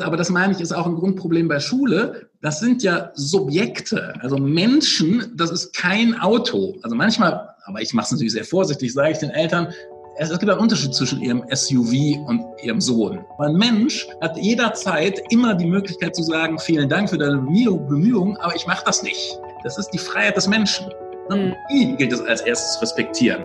Aber das meine ich, ist auch ein Grundproblem bei Schule. Das sind ja Subjekte, also Menschen, das ist kein Auto. Also manchmal, aber ich mache es natürlich sehr vorsichtig, sage ich den Eltern, es gibt einen Unterschied zwischen ihrem SUV und ihrem Sohn. Ein Mensch hat jederzeit immer die Möglichkeit zu sagen, vielen Dank für deine Bemühungen, aber ich mache das nicht. Das ist die Freiheit des Menschen. Die gilt es als erstes zu respektieren.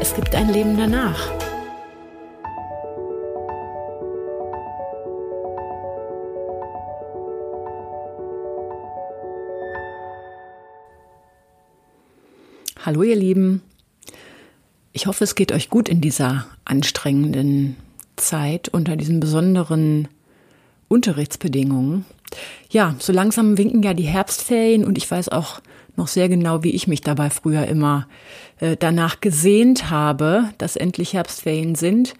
es gibt ein Leben danach. Hallo ihr Lieben. Ich hoffe, es geht euch gut in dieser anstrengenden Zeit unter diesen besonderen Unterrichtsbedingungen. Ja, so langsam winken ja die Herbstferien und ich weiß auch noch sehr genau, wie ich mich dabei früher immer äh, danach gesehnt habe, dass endlich Herbstferien sind.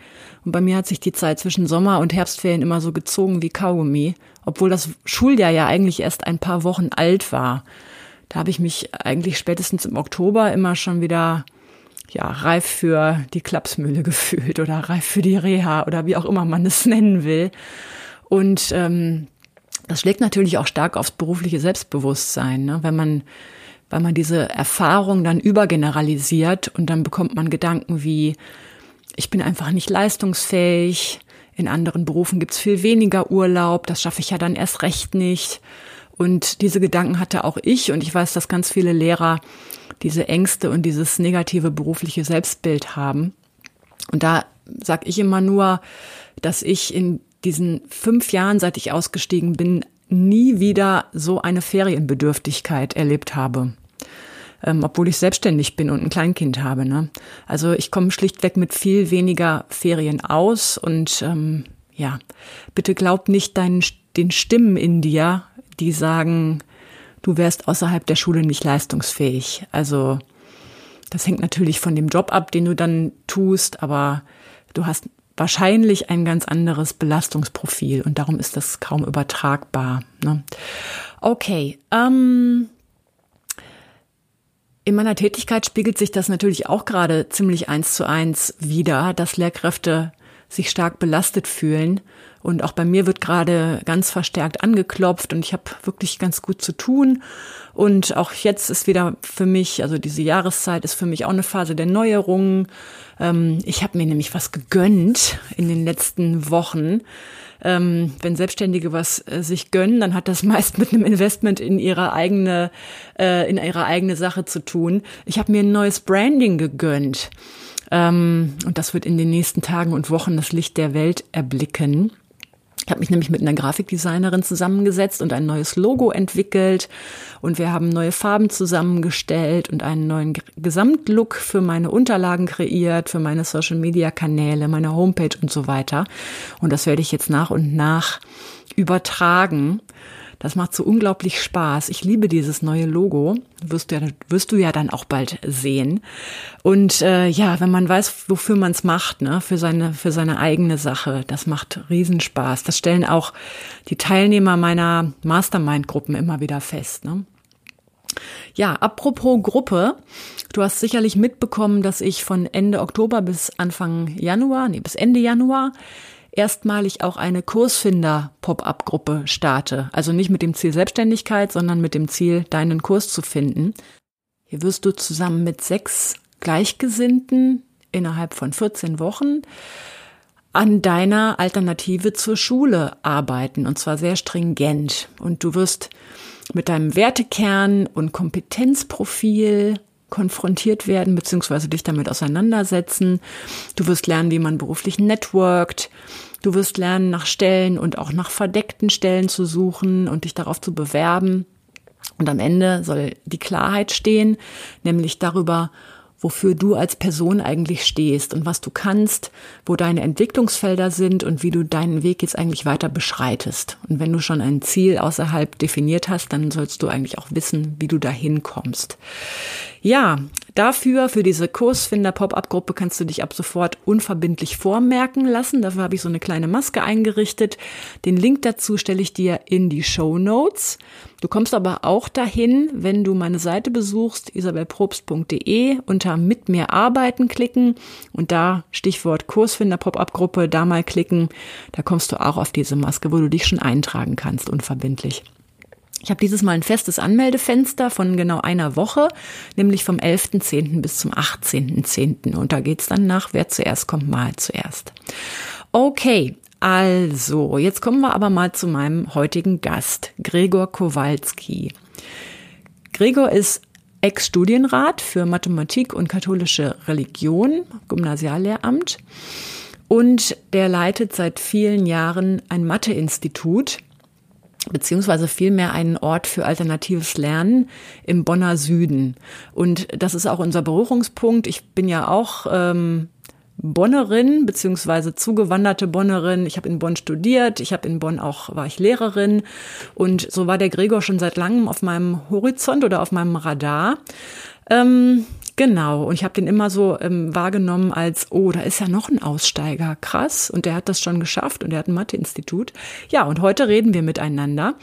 Und bei mir hat sich die Zeit zwischen Sommer und Herbstferien immer so gezogen wie Kaugummi, obwohl das Schuljahr ja eigentlich erst ein paar Wochen alt war. Da habe ich mich eigentlich spätestens im Oktober immer schon wieder ja, reif für die Klapsmühle gefühlt oder reif für die Reha oder wie auch immer man es nennen will. Und ähm, das schlägt natürlich auch stark aufs berufliche Selbstbewusstsein, ne? wenn man weil man diese Erfahrung dann übergeneralisiert und dann bekommt man Gedanken wie, ich bin einfach nicht leistungsfähig, in anderen Berufen gibt's viel weniger Urlaub, das schaffe ich ja dann erst recht nicht. Und diese Gedanken hatte auch ich und ich weiß, dass ganz viele Lehrer diese Ängste und dieses negative berufliche Selbstbild haben. Und da sag ich immer nur, dass ich in diesen fünf Jahren, seit ich ausgestiegen bin, nie wieder so eine Ferienbedürftigkeit erlebt habe ähm, obwohl ich selbstständig bin und ein Kleinkind habe. Ne? Also ich komme schlichtweg mit viel weniger Ferien aus und ähm, ja, bitte glaub nicht deinen, den Stimmen in dir, die sagen, du wärst außerhalb der Schule nicht leistungsfähig. Also das hängt natürlich von dem Job ab, den du dann tust, aber du hast wahrscheinlich ein ganz anderes Belastungsprofil und darum ist das kaum übertragbar. Ne? Okay, ähm, in meiner Tätigkeit spiegelt sich das natürlich auch gerade ziemlich eins zu eins wieder, dass Lehrkräfte sich stark belastet fühlen. Und auch bei mir wird gerade ganz verstärkt angeklopft und ich habe wirklich ganz gut zu tun. Und auch jetzt ist wieder für mich, also diese Jahreszeit ist für mich auch eine Phase der Neuerungen. Ähm, ich habe mir nämlich was gegönnt in den letzten Wochen ähm, wenn Selbstständige was äh, sich gönnen, dann hat das meist mit einem Investment in ihre eigene, äh, in ihre eigene Sache zu tun. Ich habe mir ein neues Branding gegönnt. Ähm, und das wird in den nächsten Tagen und Wochen das Licht der Welt erblicken. Ich habe mich nämlich mit einer Grafikdesignerin zusammengesetzt und ein neues Logo entwickelt und wir haben neue Farben zusammengestellt und einen neuen Gesamtlook für meine Unterlagen kreiert, für meine Social-Media-Kanäle, meine Homepage und so weiter. Und das werde ich jetzt nach und nach übertragen. Das macht so unglaublich Spaß. Ich liebe dieses neue Logo. Wirst du ja, wirst du ja dann auch bald sehen. Und äh, ja, wenn man weiß, wofür man es macht, ne, für seine, für seine eigene Sache, das macht Riesenspaß. Das stellen auch die Teilnehmer meiner Mastermind-Gruppen immer wieder fest. Ne? Ja, apropos Gruppe. Du hast sicherlich mitbekommen, dass ich von Ende Oktober bis Anfang Januar, nee, bis Ende Januar erstmalig auch eine Kursfinder-Pop-up-Gruppe starte. Also nicht mit dem Ziel Selbstständigkeit, sondern mit dem Ziel, deinen Kurs zu finden. Hier wirst du zusammen mit sechs Gleichgesinnten innerhalb von 14 Wochen an deiner Alternative zur Schule arbeiten und zwar sehr stringent. Und du wirst mit deinem Wertekern und Kompetenzprofil konfrontiert werden, beziehungsweise dich damit auseinandersetzen. Du wirst lernen, wie man beruflich networkt. Du wirst lernen, nach Stellen und auch nach verdeckten Stellen zu suchen und dich darauf zu bewerben. Und am Ende soll die Klarheit stehen, nämlich darüber, wofür du als Person eigentlich stehst und was du kannst, wo deine Entwicklungsfelder sind und wie du deinen Weg jetzt eigentlich weiter beschreitest. Und wenn du schon ein Ziel außerhalb definiert hast, dann sollst du eigentlich auch wissen, wie du dahin kommst. Ja, dafür, für diese Kursfinder-Pop-Up-Gruppe kannst du dich ab sofort unverbindlich vormerken lassen. Dafür habe ich so eine kleine Maske eingerichtet. Den Link dazu stelle ich dir in die Show Notes. Du kommst aber auch dahin, wenn du meine Seite besuchst, isabelprobst.de, unter Mit mir arbeiten klicken und da Stichwort Kursfinder Pop-up Gruppe, da mal klicken. Da kommst du auch auf diese Maske, wo du dich schon eintragen kannst, unverbindlich. Ich habe dieses Mal ein festes Anmeldefenster von genau einer Woche, nämlich vom 11.10. bis zum 18.10. Und da geht's dann nach, wer zuerst kommt, mal zuerst. Okay, also, jetzt kommen wir aber mal zu meinem heutigen Gast, Gregor Kowalski. Gregor ist Ex-Studienrat für Mathematik und katholische Religion, Gymnasiallehramt. Und der leitet seit vielen Jahren ein Mathe-Institut beziehungsweise vielmehr einen Ort für alternatives Lernen im Bonner Süden. Und das ist auch unser Berührungspunkt. Ich bin ja auch ähm, Bonnerin beziehungsweise zugewanderte Bonnerin. Ich habe in Bonn studiert, ich habe in Bonn auch war ich Lehrerin und so war der Gregor schon seit langem auf meinem Horizont oder auf meinem Radar. Ähm, Genau, und ich habe den immer so ähm, wahrgenommen als, oh, da ist ja noch ein Aussteiger, krass, und der hat das schon geschafft und der hat ein Mathe-Institut. Ja, und heute reden wir miteinander.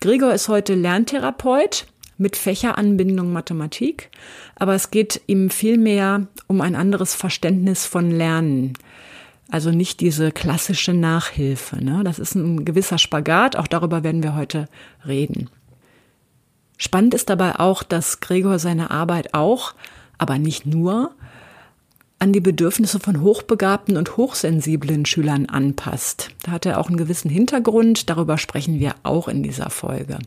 Gregor ist heute Lerntherapeut mit Fächeranbindung Mathematik, aber es geht ihm vielmehr um ein anderes Verständnis von Lernen. Also nicht diese klassische Nachhilfe. Ne? Das ist ein gewisser Spagat, auch darüber werden wir heute reden. Spannend ist dabei auch, dass Gregor seine Arbeit auch aber nicht nur, an die Bedürfnisse von hochbegabten und hochsensiblen Schülern anpasst. Da hat er auch einen gewissen Hintergrund, darüber sprechen wir auch in dieser Folge.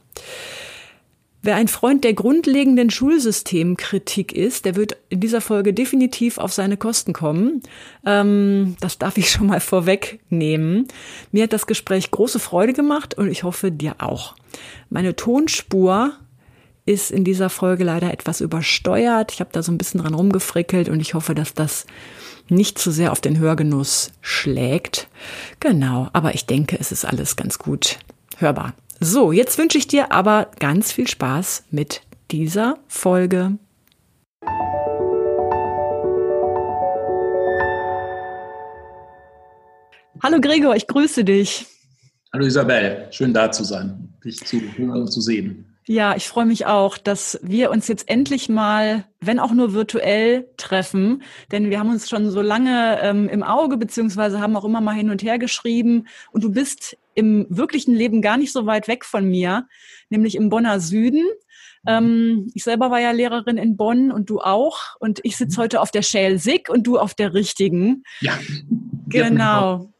Wer ein Freund der grundlegenden Schulsystemkritik ist, der wird in dieser Folge definitiv auf seine Kosten kommen. Ähm, das darf ich schon mal vorwegnehmen. Mir hat das Gespräch große Freude gemacht und ich hoffe dir auch. Meine Tonspur ist in dieser Folge leider etwas übersteuert. Ich habe da so ein bisschen dran rumgefrickelt und ich hoffe, dass das nicht zu sehr auf den Hörgenuss schlägt. Genau, aber ich denke, es ist alles ganz gut hörbar. So, jetzt wünsche ich dir aber ganz viel Spaß mit dieser Folge. Hallo Gregor, ich grüße dich. Hallo Isabel, schön da zu sein, dich zu hören und zu sehen. Ja, ich freue mich auch, dass wir uns jetzt endlich mal, wenn auch nur virtuell, treffen. Denn wir haben uns schon so lange ähm, im Auge, beziehungsweise haben auch immer mal hin und her geschrieben. Und du bist im wirklichen Leben gar nicht so weit weg von mir, nämlich im Bonner Süden. Ähm, ich selber war ja Lehrerin in Bonn und du auch. Und ich sitze mhm. heute auf der Schäl Sick und du auf der richtigen. Ja. Genau.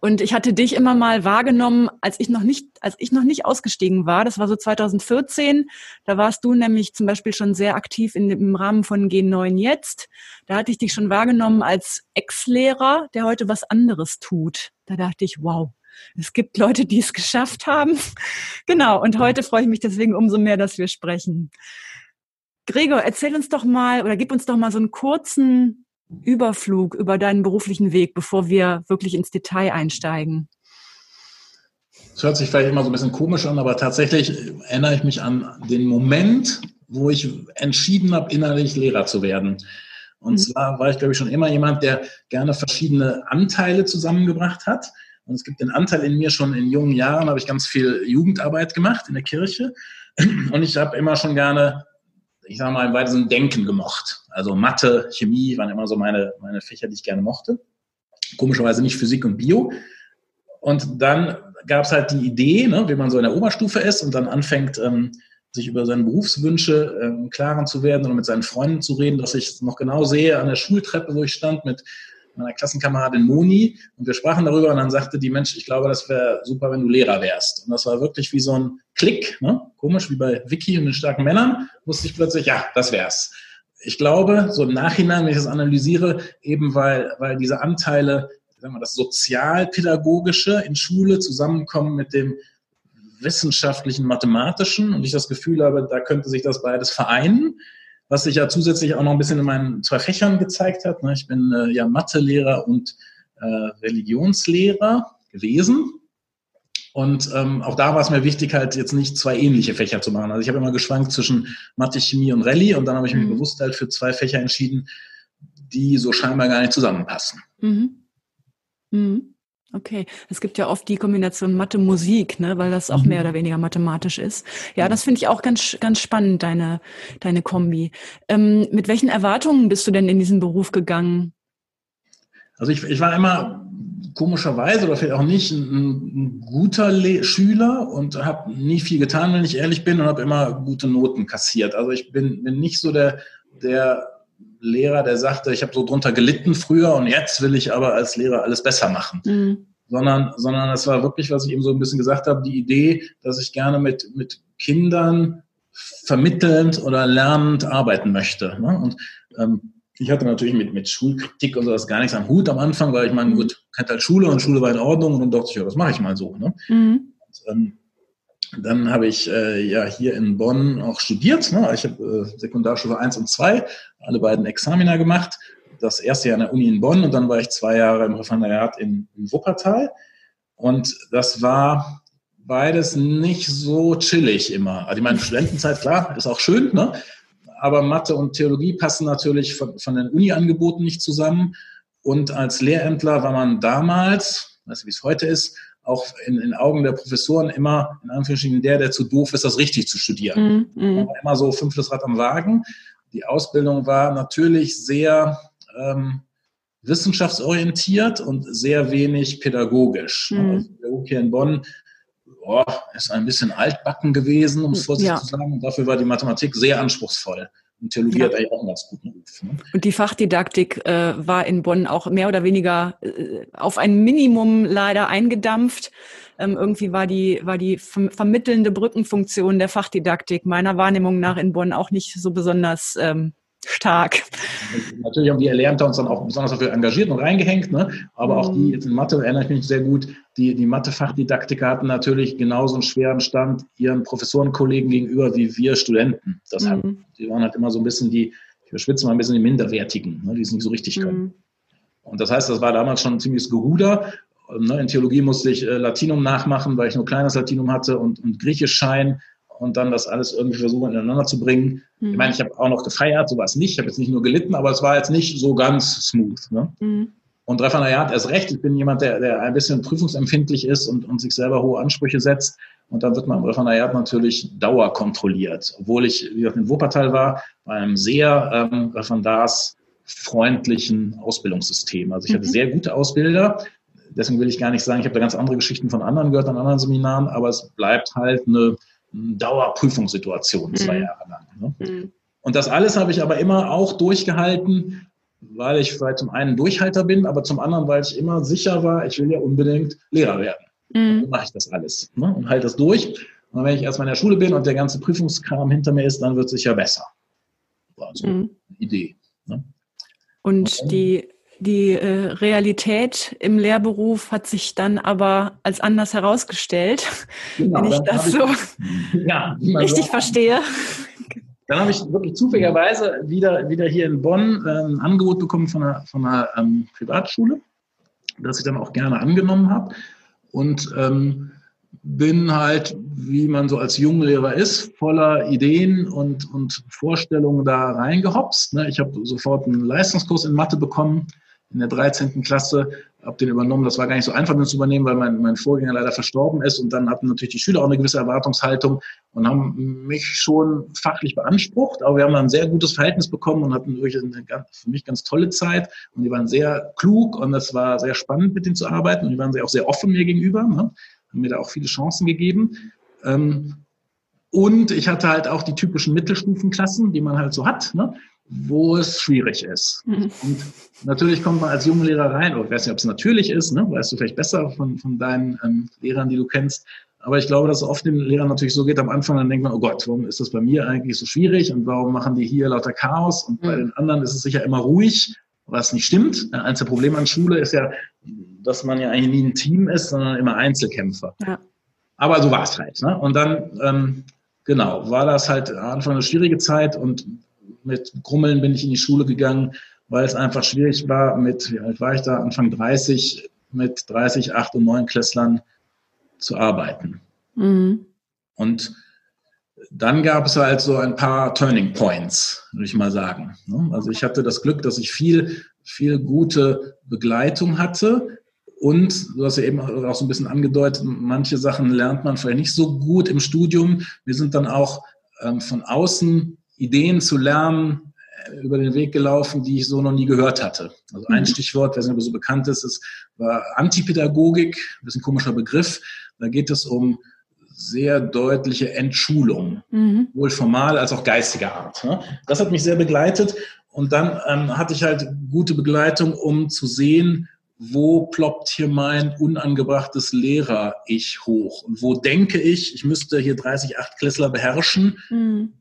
Und ich hatte dich immer mal wahrgenommen, als ich noch nicht, als ich noch nicht ausgestiegen war. Das war so 2014. Da warst du nämlich zum Beispiel schon sehr aktiv in, im Rahmen von G9 jetzt. Da hatte ich dich schon wahrgenommen als Ex-Lehrer, der heute was anderes tut. Da dachte ich, wow, es gibt Leute, die es geschafft haben. genau. Und heute freue ich mich deswegen umso mehr, dass wir sprechen. Gregor, erzähl uns doch mal oder gib uns doch mal so einen kurzen Überflug über deinen beruflichen Weg, bevor wir wirklich ins Detail einsteigen? Das hört sich vielleicht immer so ein bisschen komisch an, aber tatsächlich erinnere ich mich an den Moment, wo ich entschieden habe, innerlich Lehrer zu werden. Und mhm. zwar war ich, glaube ich, schon immer jemand, der gerne verschiedene Anteile zusammengebracht hat. Und es gibt den Anteil in mir schon in jungen Jahren, habe ich ganz viel Jugendarbeit gemacht in der Kirche. Und ich habe immer schon gerne ich sage mal, im weitesten Denken gemocht. Also Mathe, Chemie waren immer so meine, meine Fächer, die ich gerne mochte. Komischerweise nicht Physik und Bio. Und dann gab es halt die Idee, ne, wie man so in der Oberstufe ist und dann anfängt, ähm, sich über seine Berufswünsche ähm, klarer zu werden und mit seinen Freunden zu reden, dass ich noch genau sehe an der Schultreppe, wo ich stand mit meiner Klassenkameradin Moni und wir sprachen darüber und dann sagte die Mensch, ich glaube, das wäre super, wenn du Lehrer wärst. Und das war wirklich wie so ein Klick, ne? komisch wie bei Vicky und den starken Männern, wusste ich plötzlich, ja, das wär's. Ich glaube, so im Nachhinein, wenn ich das analysiere, eben weil, weil diese Anteile, sagen wir, das sozialpädagogische in Schule zusammenkommen mit dem wissenschaftlichen, mathematischen und ich das Gefühl habe, da könnte sich das beides vereinen was sich ja zusätzlich auch noch ein bisschen in meinen zwei Fächern gezeigt hat. Ne? Ich bin äh, ja Mathelehrer und äh, Religionslehrer gewesen. Und ähm, auch da war es mir wichtig, halt jetzt nicht zwei ähnliche Fächer zu machen. Also ich habe immer geschwankt zwischen Mathe, Chemie und Rallye und dann habe ich mich mhm. bewusst halt für zwei Fächer entschieden, die so scheinbar gar nicht zusammenpassen. Mhm. Mhm. Okay, es gibt ja oft die Kombination Mathe-Musik, ne, weil das auch mhm. mehr oder weniger mathematisch ist. Ja, das finde ich auch ganz, ganz spannend, deine, deine Kombi. Ähm, mit welchen Erwartungen bist du denn in diesen Beruf gegangen? Also ich, ich war immer komischerweise oder vielleicht auch nicht ein, ein guter Le Schüler und habe nie viel getan, wenn ich ehrlich bin und habe immer gute Noten kassiert. Also ich bin, bin nicht so der, der Lehrer, der sagte, ich habe so drunter gelitten früher und jetzt will ich aber als Lehrer alles besser machen. Mhm. Sondern, sondern es war wirklich, was ich eben so ein bisschen gesagt habe, die Idee, dass ich gerne mit, mit Kindern vermittelnd oder lernend arbeiten möchte. Ne? Und ähm, ich hatte natürlich mit, mit Schulkritik und sowas gar nichts am Hut am Anfang, weil ich meine, mhm. gut, kannte halt Schule und Schule war in Ordnung und dann dachte ich, ja, das mache ich mal so. Ne? Mhm. Und, ähm, dann habe ich äh, ja hier in Bonn auch studiert. Ne? Ich habe äh, Sekundarschule 1 und 2, alle beiden Examiner gemacht. Das erste Jahr an der Uni in Bonn und dann war ich zwei Jahre im Referendariat in, in Wuppertal. Und das war beides nicht so chillig immer. Also ich meine, Studentenzeit, klar, ist auch schön, ne? aber Mathe und Theologie passen natürlich von, von den Uni-Angeboten nicht zusammen. Und als Lehrämtler war man damals, weiß nicht, wie es heute ist, auch in, in Augen der Professoren immer, in Anführungsstrichen, der, der zu doof ist, das richtig zu studieren. Mm. War immer so fünftes Rad am Wagen. Die Ausbildung war natürlich sehr ähm, wissenschaftsorientiert und sehr wenig pädagogisch. Mm. Also Pädagogik hier in Bonn oh, ist ein bisschen altbacken gewesen, um es vorsichtig ja. zu sagen. Und dafür war die Mathematik sehr anspruchsvoll. Und Theologie ja. hat eigentlich auch einen ganz guten Ruf. Ne? Und die Fachdidaktik äh, war in Bonn auch mehr oder weniger äh, auf ein Minimum leider eingedampft. Ähm, irgendwie war die, war die vermittelnde Brückenfunktion der Fachdidaktik meiner Wahrnehmung nach in Bonn auch nicht so besonders ähm, stark. Natürlich haben die Erlernter uns dann auch besonders dafür engagiert und reingehängt, ne? aber mhm. auch die mhm. jetzt in Mathe erinnere ich mich sehr gut, die, die Mathe-Fachdidaktiker hatten natürlich genauso einen schweren Stand ihren Professorenkollegen gegenüber wie wir Studenten. Das mhm. haben, die waren halt immer so ein bisschen die, ich überschwitze mal ein bisschen die Minderwertigen, ne? die es nicht so richtig können. Mhm. Und das heißt, das war damals schon ein ziemliches Geruder. Ne? In Theologie musste ich äh, Latinum nachmachen, weil ich nur kleines Latinum hatte und, und Griechisch Schein und dann das alles irgendwie versuchen ineinander zu bringen. Mhm. Ich meine, ich habe auch noch gefeiert, so war es nicht. Ich habe jetzt nicht nur gelitten, aber es war jetzt nicht so ganz smooth. Ne? Mhm. Und Referendariat erst recht. Ich bin jemand, der, der ein bisschen prüfungsempfindlich ist und, und sich selber hohe Ansprüche setzt. Und dann wird man im Referendariat natürlich dauerkontrolliert. Obwohl ich, wie gesagt, in Wuppertal war, bei einem sehr ähm, referendarsfreundlichen Ausbildungssystem. Also ich hatte mhm. sehr gute Ausbilder. Deswegen will ich gar nicht sagen, ich habe da ganz andere Geschichten von anderen gehört, an anderen Seminaren, aber es bleibt halt eine Dauerprüfungssituation zwei mhm. Jahre lang. Ne? Mhm. Und das alles habe ich aber immer auch durchgehalten, weil ich vielleicht zum einen Durchhalter bin, aber zum anderen, weil ich immer sicher war, ich will ja unbedingt Lehrer werden. Mhm. Dann mache ich das alles ne? und halte das durch. Und wenn ich erstmal in der Schule bin und der ganze Prüfungskram hinter mir ist, dann wird es sicher besser. War so mhm. eine Idee. Ne? Und, und die die äh, Realität im Lehrberuf hat sich dann aber als anders herausgestellt, genau, wenn ich das so ich, ja, richtig so verstehe. Dann habe ich wirklich zufälligerweise wieder, wieder hier in Bonn äh, ein Angebot bekommen von einer, von einer ähm, Privatschule, das ich dann auch gerne angenommen habe. Und ähm, bin halt, wie man so als Junglehrer ist, voller Ideen und, und Vorstellungen da reingehopst. Ne? Ich habe sofort einen Leistungskurs in Mathe bekommen in der 13. Klasse, habe den übernommen. Das war gar nicht so einfach, den zu übernehmen, weil mein, mein Vorgänger leider verstorben ist. Und dann hatten natürlich die Schüler auch eine gewisse Erwartungshaltung und haben mich schon fachlich beansprucht. Aber wir haben ein sehr gutes Verhältnis bekommen und hatten wirklich eine ganz, für mich ganz tolle Zeit. Und die waren sehr klug und es war sehr spannend, mit denen zu arbeiten. Und die waren auch sehr offen mir gegenüber, ne? Haben mir da auch viele Chancen gegeben. Ähm, und ich hatte halt auch die typischen Mittelstufenklassen, die man halt so hat. Ne? wo es schwierig ist. Mhm. Und natürlich kommt man als Junglehrer rein, oder ich weiß nicht, ob es natürlich ist, ne? weißt du vielleicht besser von, von deinen ähm, Lehrern, die du kennst. Aber ich glaube, dass es oft den Lehrern natürlich so geht, am Anfang dann denkt man, oh Gott, warum ist das bei mir eigentlich so schwierig und warum machen die hier lauter Chaos und mhm. bei den anderen ist es sicher immer ruhig, was nicht stimmt. Eins der Probleme an Schule ist ja, dass man ja eigentlich nie ein Team ist, sondern immer Einzelkämpfer. Ja. Aber so war es halt. Ne? Und dann, ähm, genau, war das halt am Anfang eine schwierige Zeit und mit Grummeln bin ich in die Schule gegangen, weil es einfach schwierig war, mit, wie alt war ich da, Anfang 30, mit 30, 8 und 9 Klässlern zu arbeiten. Mhm. Und dann gab es halt so ein paar Turning Points, würde ich mal sagen. Ne? Also ich hatte das Glück, dass ich viel, viel gute Begleitung hatte. Und du hast ja eben auch so ein bisschen angedeutet, manche Sachen lernt man vielleicht nicht so gut im Studium. Wir sind dann auch ähm, von außen Ideen zu lernen äh, über den Weg gelaufen, die ich so noch nie gehört hatte. Also ein mhm. Stichwort, weiß nicht, ob so bekannt ist, ist war Antipädagogik, ein bisschen komischer Begriff. Da geht es um sehr deutliche Entschulung, mhm. sowohl formal als auch geistiger Art. Ne? Das hat mich sehr begleitet und dann ähm, hatte ich halt gute Begleitung, um zu sehen, wo ploppt hier mein unangebrachtes Lehrer-Ich hoch und wo denke ich, ich müsste hier 30 Achtklässler beherrschen, mhm.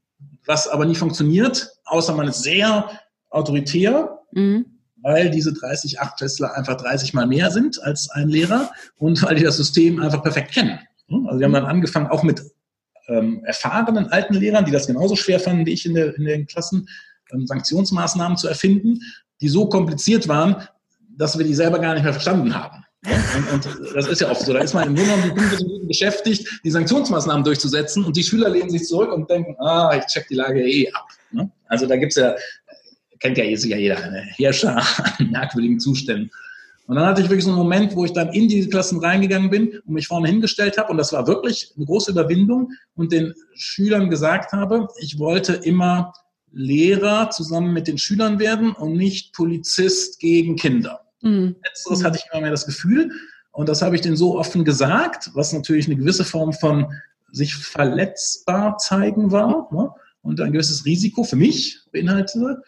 was aber nie funktioniert, außer man ist sehr autoritär. Mhm weil diese 30 Achtklässler einfach 30 mal mehr sind als ein Lehrer und weil die das System einfach perfekt kennen. Hm? Also wir haben dann angefangen, auch mit ähm, erfahrenen alten Lehrern, die das genauso schwer fanden wie ich in, der, in den Klassen, ähm, Sanktionsmaßnahmen zu erfinden, die so kompliziert waren, dass wir die selber gar nicht mehr verstanden haben. Und, und, das ist ja oft so. Da ist man im Grunde genommen 15 Minuten beschäftigt, die Sanktionsmaßnahmen durchzusetzen und die Schüler lehnen sich zurück und denken, ah, ich check die Lage eh ab. Ne? Also da gibt's ja, kennt ja ja jeder, eine Herrscher an merkwürdigen Zuständen. Und dann hatte ich wirklich so einen Moment, wo ich dann in diese Klassen reingegangen bin und mich vorne hingestellt habe. Und das war wirklich eine große Überwindung und den Schülern gesagt habe, ich wollte immer Lehrer zusammen mit den Schülern werden und nicht Polizist gegen Kinder. Mhm. Letzteres hatte ich immer mehr das Gefühl. Und das habe ich denen so offen gesagt, was natürlich eine gewisse Form von sich verletzbar zeigen war ne? und ein gewisses Risiko für mich beinhaltete.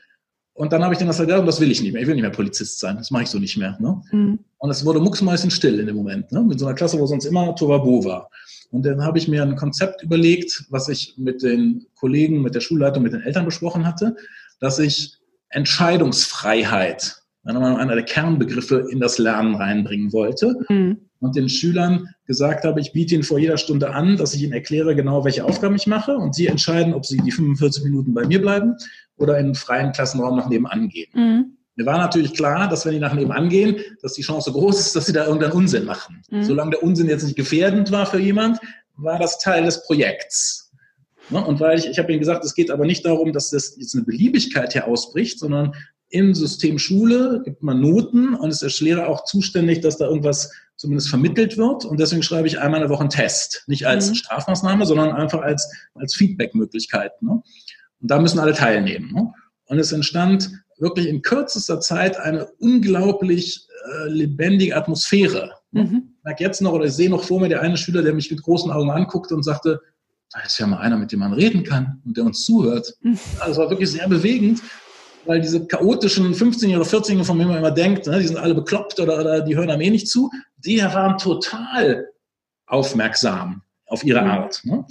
Und dann habe ich dann das gesagt, und das will ich nicht mehr. Ich will nicht mehr Polizist sein. Das mache ich so nicht mehr. Ne? Mhm. Und es wurde mucksmäuschen still in dem Moment. Ne? Mit so einer Klasse, wo sonst immer Tovabo war. Und dann habe ich mir ein Konzept überlegt, was ich mit den Kollegen, mit der Schulleitung, mit den Eltern besprochen hatte, dass ich Entscheidungsfreiheit, einer der Kernbegriffe, in das Lernen reinbringen wollte. Mhm. Und den Schülern gesagt habe, ich biete ihnen vor jeder Stunde an, dass ich ihnen erkläre, genau welche Aufgaben ich mache. Und sie entscheiden, ob sie die 45 Minuten bei mir bleiben oder in einen freien Klassenraum nach nebenan gehen. Mhm. Mir war natürlich klar, dass wenn die nach nebenan gehen, dass die Chance groß ist, dass sie da irgendeinen Unsinn machen. Mhm. Solange der Unsinn jetzt nicht gefährdend war für jemand, war das Teil des Projekts. Ne? Und weil ich, ich habe Ihnen gesagt, es geht aber nicht darum, dass das jetzt eine Beliebigkeit hier ausbricht, sondern im System Schule gibt man Noten und es ist der Lehrer auch zuständig, dass da irgendwas zumindest vermittelt wird. Und deswegen schreibe ich einmal in der Woche einen Test. Nicht als mhm. Strafmaßnahme, sondern einfach als, als Feedback-Möglichkeit. Ne? Und da müssen alle teilnehmen. Ne? Und es entstand wirklich in kürzester Zeit eine unglaublich äh, lebendige Atmosphäre. Mhm. Ich merke jetzt noch oder ich sehe noch vor mir der eine Schüler, der mich mit großen Augen anguckte und sagte, da ist ja mal einer, mit dem man reden kann und der uns zuhört. Mhm. Also war wirklich sehr bewegend, weil diese chaotischen 15- oder 14-Jährigen, von denen man immer denkt, ne, die sind alle bekloppt oder, oder die hören einem eh nicht zu, die waren total aufmerksam auf ihre mhm. Art. Ne?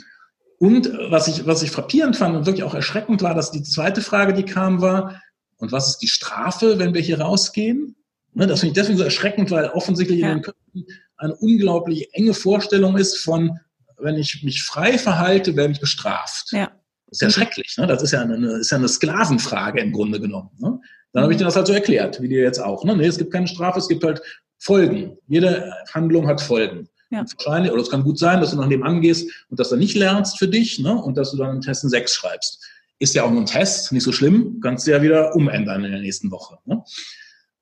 Und was ich, was ich frappierend fand und wirklich auch erschreckend war, dass die zweite Frage, die kam, war, und was ist die Strafe, wenn wir hier rausgehen? Ne, das finde ich deswegen so erschreckend, weil offensichtlich ja. in den Köpfen eine unglaublich enge Vorstellung ist von, wenn ich mich frei verhalte, werde ich bestraft. Ja. Das ist ja schrecklich. Ne? Das ist ja, eine, ist ja eine Sklavenfrage im Grunde genommen. Ne? Dann habe ich dir das halt so erklärt, wie dir jetzt auch. Ne? Nee, es gibt keine Strafe, es gibt halt Folgen. Jede Handlung hat Folgen. Ja. Wahrscheinlich, oder es kann gut sein, dass du nach nebenan gehst und dass du nicht lernst für dich ne? und dass du dann im Test einen 6 schreibst. Ist ja auch nur ein Test, nicht so schlimm, kannst du ja wieder umändern in der nächsten Woche. Ne?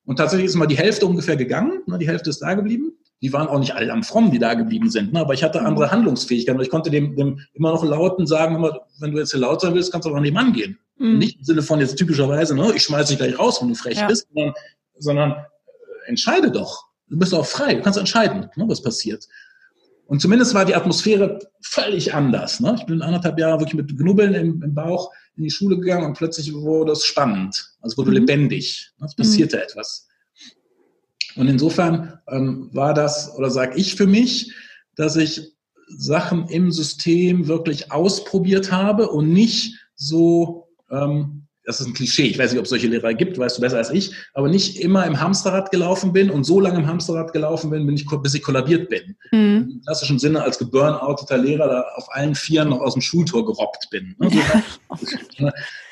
Und tatsächlich ist mal die Hälfte ungefähr gegangen, ne? die Hälfte ist da geblieben. Die waren auch nicht alle am Fromm, die da geblieben sind, ne? aber ich hatte mhm. andere Handlungsfähigkeiten. Ich konnte dem, dem immer noch lauten sagen, immer, wenn du jetzt hier laut sein willst, kannst du auch nach nebenan gehen. Mhm. Nicht im Sinne von jetzt typischerweise, ne? ich schmeiße dich gleich raus, wenn du frech ja. bist, sondern, sondern äh, entscheide doch. Du bist auch frei, du kannst entscheiden, ne, was passiert. Und zumindest war die Atmosphäre völlig anders. Ne? Ich bin anderthalb Jahre wirklich mit Knubbeln im, im, Bauch in die Schule gegangen und plötzlich wurde es spannend. Also wurde mhm. lebendig. Ne? Es passierte mhm. etwas. Und insofern ähm, war das, oder sage ich für mich, dass ich Sachen im System wirklich ausprobiert habe und nicht so ähm, das ist ein Klischee, ich weiß nicht, ob es solche Lehrer gibt, weißt du besser als ich, aber nicht immer im Hamsterrad gelaufen bin und so lange im Hamsterrad gelaufen bin, bin ich, bis ich kollabiert bin. Mhm. Im klassischen Sinne als geburnouteter Lehrer da auf allen Vieren noch aus dem Schultor gerobbt bin. Ne?